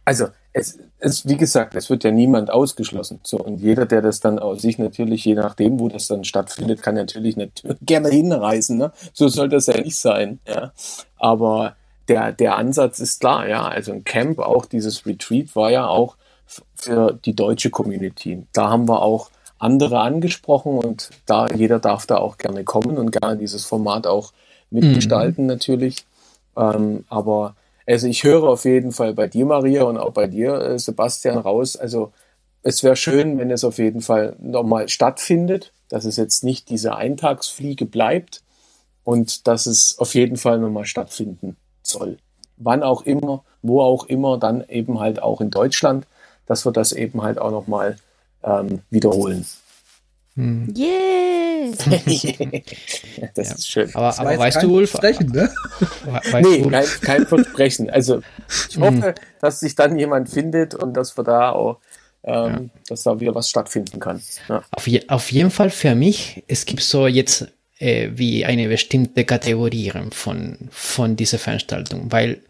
Also, es, es, wie gesagt, es wird ja niemand ausgeschlossen. So, und jeder, der das dann aus sich natürlich, je nachdem, wo das dann stattfindet, kann natürlich, natürlich gerne hinreisen. Ne? So soll das ja nicht sein. Ja? Aber der, der Ansatz ist klar, ja. Also ein Camp, auch dieses Retreat war ja auch für die deutsche Community. Da haben wir auch andere angesprochen und da jeder darf da auch gerne kommen und gerne dieses Format auch mitgestalten mhm. natürlich. Ähm, aber also ich höre auf jeden Fall bei dir, Maria, und auch bei dir, äh, Sebastian, raus. Also es wäre schön, wenn es auf jeden Fall nochmal stattfindet, dass es jetzt nicht diese Eintagsfliege bleibt und dass es auf jeden Fall nochmal stattfinden soll. Wann auch immer, wo auch immer, dann eben halt auch in Deutschland, dass wir das eben halt auch nochmal ähm, wiederholen. Hm. Yes! das ja. ist schön. Aber, aber weißt du, Ulf? Versprechen, ne? Weißt nee, kein, kein, Versprechen. Also ich hoffe, hm. dass sich dann jemand findet und dass wir da auch, ähm, ja. dass da wieder was stattfinden kann. Ja. Auf, je, auf jeden Fall für mich, es gibt so jetzt äh, wie eine bestimmte Kategorie von, von dieser Veranstaltung, weil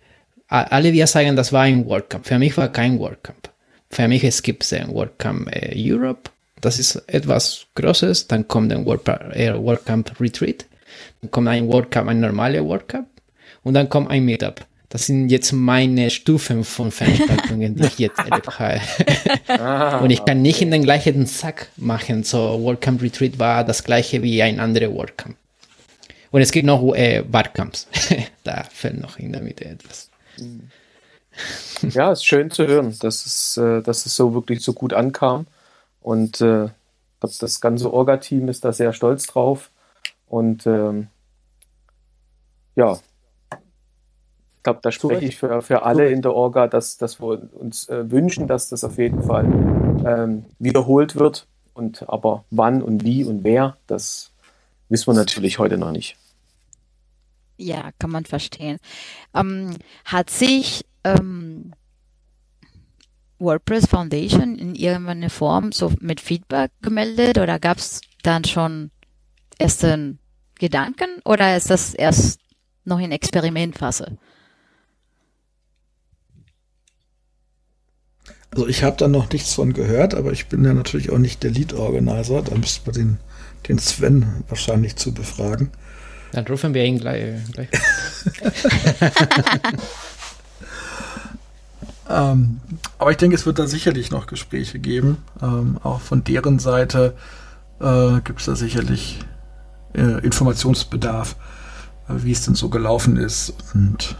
alle wir sagen, das war ein WordCamp. Für mich war kein WordCamp. Für mich es gibt ein WordCamp äh, Europe das ist etwas Großes. Dann kommt ein WordCamp Retreat. Dann kommt ein WordCamp, ein normaler WordCamp. Und dann kommt ein Meetup. Das sind jetzt meine Stufen von Veranstaltungen, die ich jetzt erlebt habe. Ah, und ich kann nicht in den gleichen Sack machen. So, WordCamp Retreat war das gleiche wie ein anderer WordCamp. Und es gibt noch äh, Barcamps. da fällt noch in der Mitte etwas. Ja, ist schön zu hören, dass es, äh, dass es so wirklich so gut ankam. Und äh, das ganze Orga-Team ist da sehr stolz drauf. Und ähm, ja, ich glaube, da spreche ich für, für alle in der Orga, dass, dass wir uns äh, wünschen, dass das auf jeden Fall ähm, wiederholt wird. Und aber wann und wie und wer, das wissen wir natürlich heute noch nicht. Ja, kann man verstehen. Ähm, hat sich ähm, WordPress Foundation in irgendeiner Form so mit Feedback gemeldet oder gab es dann schon ersten Gedanken oder ist das erst noch in Experimentphase? Also ich habe da noch nichts von gehört, aber ich bin ja natürlich auch nicht der Lead-Organizer. Da müsste man den, den Sven wahrscheinlich zu befragen. Dann rufen wir ihn gleich. gleich. ähm, aber ich denke, es wird da sicherlich noch Gespräche geben. Ähm, auch von deren Seite äh, gibt es da sicherlich äh, Informationsbedarf, äh, wie es denn so gelaufen ist. Und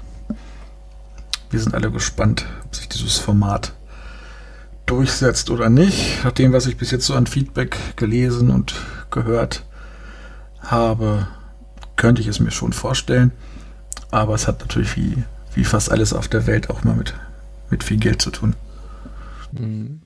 wir sind alle gespannt, ob sich dieses Format durchsetzt oder nicht. Nach dem, was ich bis jetzt so an Feedback gelesen und gehört habe, könnte ich es mir schon vorstellen. Aber es hat natürlich wie, wie fast alles auf der Welt auch mal mit, mit viel Geld zu tun. Mhm.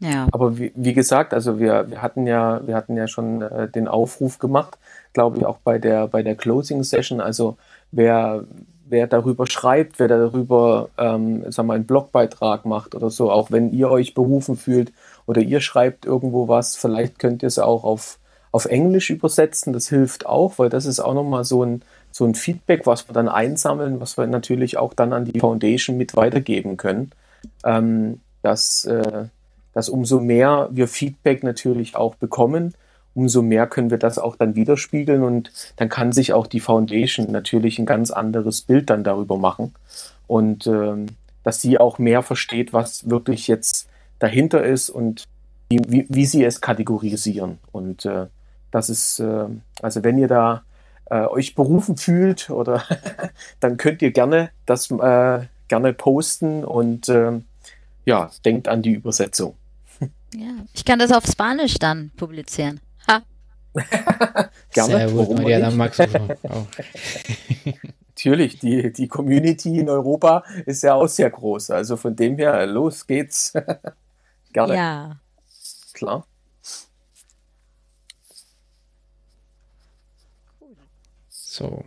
Ja. Aber wie, wie, gesagt, also wir, wir hatten ja, wir hatten ja schon äh, den Aufruf gemacht, glaube ich, auch bei der, bei der Closing Session. Also wer, wer darüber schreibt, wer darüber, ähm, sag mal, einen Blogbeitrag macht oder so, auch wenn ihr euch berufen fühlt oder ihr schreibt irgendwo was, vielleicht könnt ihr es auch auf, auf Englisch übersetzen. Das hilft auch, weil das ist auch nochmal so ein, so ein Feedback, was wir dann einsammeln, was wir natürlich auch dann an die Foundation mit weitergeben können. Ähm, dass, äh, dass umso mehr wir Feedback natürlich auch bekommen, umso mehr können wir das auch dann widerspiegeln und dann kann sich auch die Foundation natürlich ein ganz anderes Bild dann darüber machen und ähm, dass sie auch mehr versteht, was wirklich jetzt dahinter ist und wie, wie, wie sie es kategorisieren. Und äh, das ist, äh, also wenn ihr da äh, euch berufen fühlt oder dann könnt ihr gerne das äh, gerne posten und äh, ja, denkt an die Übersetzung. Ja, ich kann das auf Spanisch dann publizieren. Gerne. Sehr gut, Maria, dann magst du auch. Natürlich, die, die Community in Europa ist ja auch sehr groß. Also von dem her, los geht's. Gerne. Ja. Klar. So.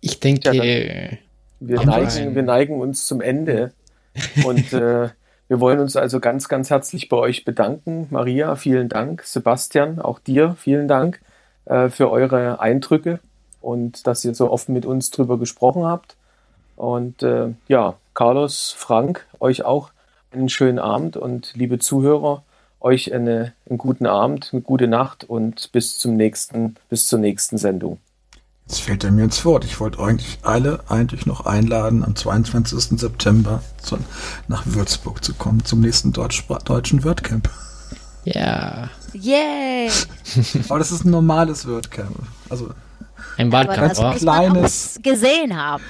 Ich denke. Ja, wir, neigen, wir neigen uns zum Ende. Und äh, wir wollen uns also ganz, ganz herzlich bei euch bedanken. Maria, vielen Dank. Sebastian, auch dir vielen Dank äh, für eure Eindrücke und dass ihr so offen mit uns drüber gesprochen habt. Und äh, ja, Carlos, Frank, euch auch einen schönen Abend und liebe Zuhörer, euch eine, einen guten Abend, eine gute Nacht und bis zum nächsten, bis zur nächsten Sendung. Jetzt fällt er mir ins Wort. Ich wollte eigentlich alle eigentlich noch einladen, am 22. September zu, nach Würzburg zu kommen, zum nächsten Deutsch, deutschen WordCamp. Ja. Yay! Aber das ist ein normales WordCamp. Also ein Wahlkampf. Das kleines, gesehen haben.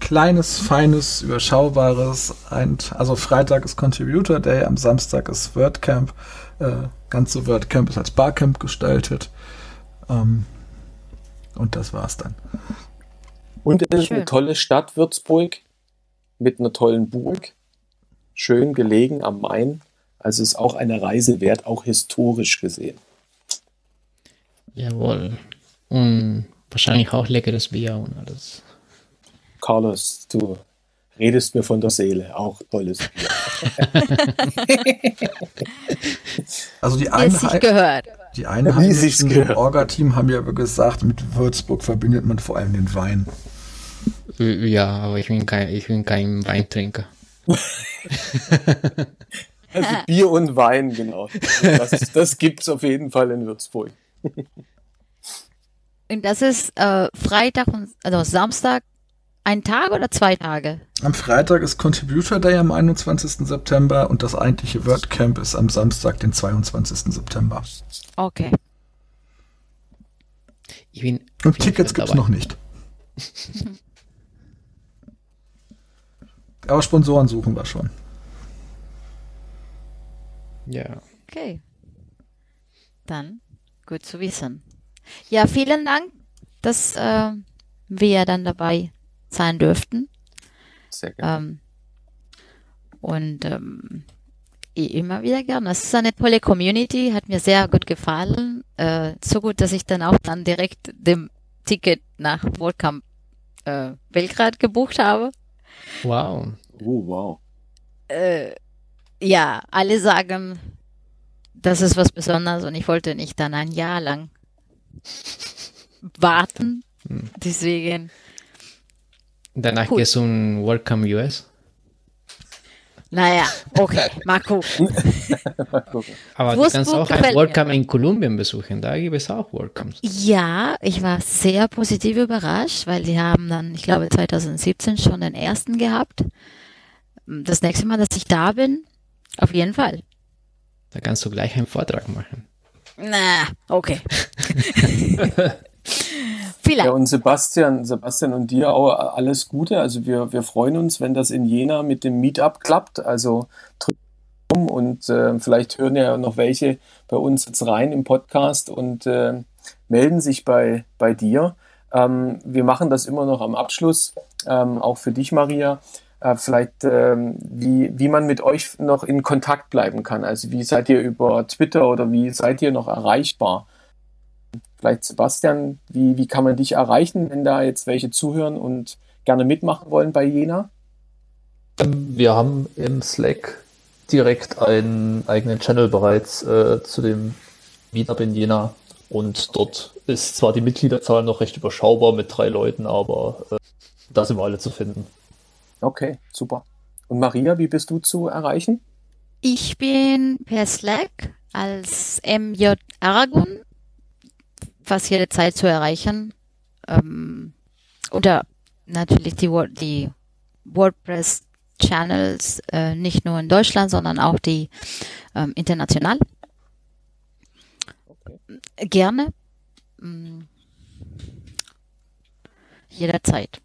Kleines, feines, überschaubares. Ein, also Freitag ist Contributor Day, am Samstag ist WordCamp. Äh, ganze WordCamp ist als Barcamp gestaltet. Ähm, und das war's dann. Und es ist eine tolle Stadt, Würzburg, mit einer tollen Burg. Schön gelegen am Main. Also ist auch eine Reise wert, auch historisch gesehen. Jawohl. Und wahrscheinlich auch leckeres Bier und alles. Carlos, du redest mir von der Seele. Auch tolles Bier. also die Einheit, gehört. Die Einheimischen im Orga-Team haben ja gesagt, mit Würzburg verbindet man vor allem den Wein. Ja, aber ich bin kein, ich bin kein Weintrinker. also Bier und Wein, genau. Das, das gibt es auf jeden Fall in Würzburg. Und das ist äh, Freitag und also Samstag ein Tag oder zwei Tage? Am Freitag ist Contributor Day am 21. September und das eigentliche WordCamp ist am Samstag, den 22. September. Okay. und Tickets gibt es noch nicht. Aber Sponsoren suchen wir schon. Ja. Okay. Dann gut zu wissen. Ja, vielen Dank, dass äh, wir dann dabei sein dürften. Sehr gerne. Ähm, und ähm, immer wieder gerne. Es ist eine tolle Community, hat mir sehr gut gefallen. Äh, so gut, dass ich dann auch dann direkt dem Ticket nach WordCamp äh, Belgrad gebucht habe. Wow. Oh, wow. Äh, ja, alle sagen, das ist was Besonderes und ich wollte nicht dann ein Jahr lang warten. Hm. Deswegen. Danach cool. gehst du ein Welcome US? Naja, okay, mal gucken. Aber du kannst auch ein Welcome in Kolumbien besuchen, da gibt es auch Welcomes. Ja, ich war sehr positiv überrascht, weil die haben dann, ich glaube 2017 schon den ersten gehabt. Das nächste Mal, dass ich da bin, auf jeden Fall. Da kannst du gleich einen Vortrag machen. Na, okay. Vielleicht. Ja, und Sebastian, Sebastian und dir auch alles Gute. Also wir, wir freuen uns, wenn das in Jena mit dem Meetup klappt. Also um und äh, vielleicht hören ja noch welche bei uns jetzt rein im Podcast und äh, melden sich bei, bei dir. Ähm, wir machen das immer noch am Abschluss, ähm, auch für dich, Maria. Äh, vielleicht, ähm, wie, wie man mit euch noch in Kontakt bleiben kann. Also wie seid ihr über Twitter oder wie seid ihr noch erreichbar? Vielleicht Sebastian, wie, wie kann man dich erreichen, wenn da jetzt welche zuhören und gerne mitmachen wollen bei Jena? Ähm, wir haben im Slack direkt einen eigenen Channel bereits äh, zu dem Meetup in Jena und dort ist zwar die Mitgliederzahl noch recht überschaubar mit drei Leuten, aber äh, da sind wir alle zu finden. Okay, super. Und Maria, wie bist du zu erreichen? Ich bin per Slack als MJ Aragon fast jede Zeit zu erreichen. Ähm, oder natürlich die, die WordPress-Channels, äh, nicht nur in Deutschland, sondern auch die ähm, international. Okay. Gerne. Ähm, jederzeit.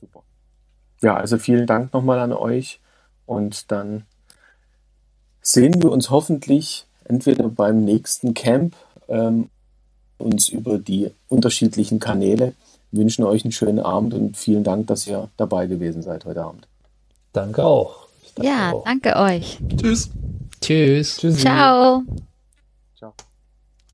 Super. Ja, also vielen Dank nochmal an euch und dann sehen wir uns hoffentlich entweder beim nächsten Camp ähm, uns über die unterschiedlichen Kanäle. Wir wünschen euch einen schönen Abend und vielen Dank, dass ihr dabei gewesen seid heute Abend. Danke auch. Danke ja, auch. danke euch. Tschüss. Tschüss. Tschüss. Ciao. Ciao.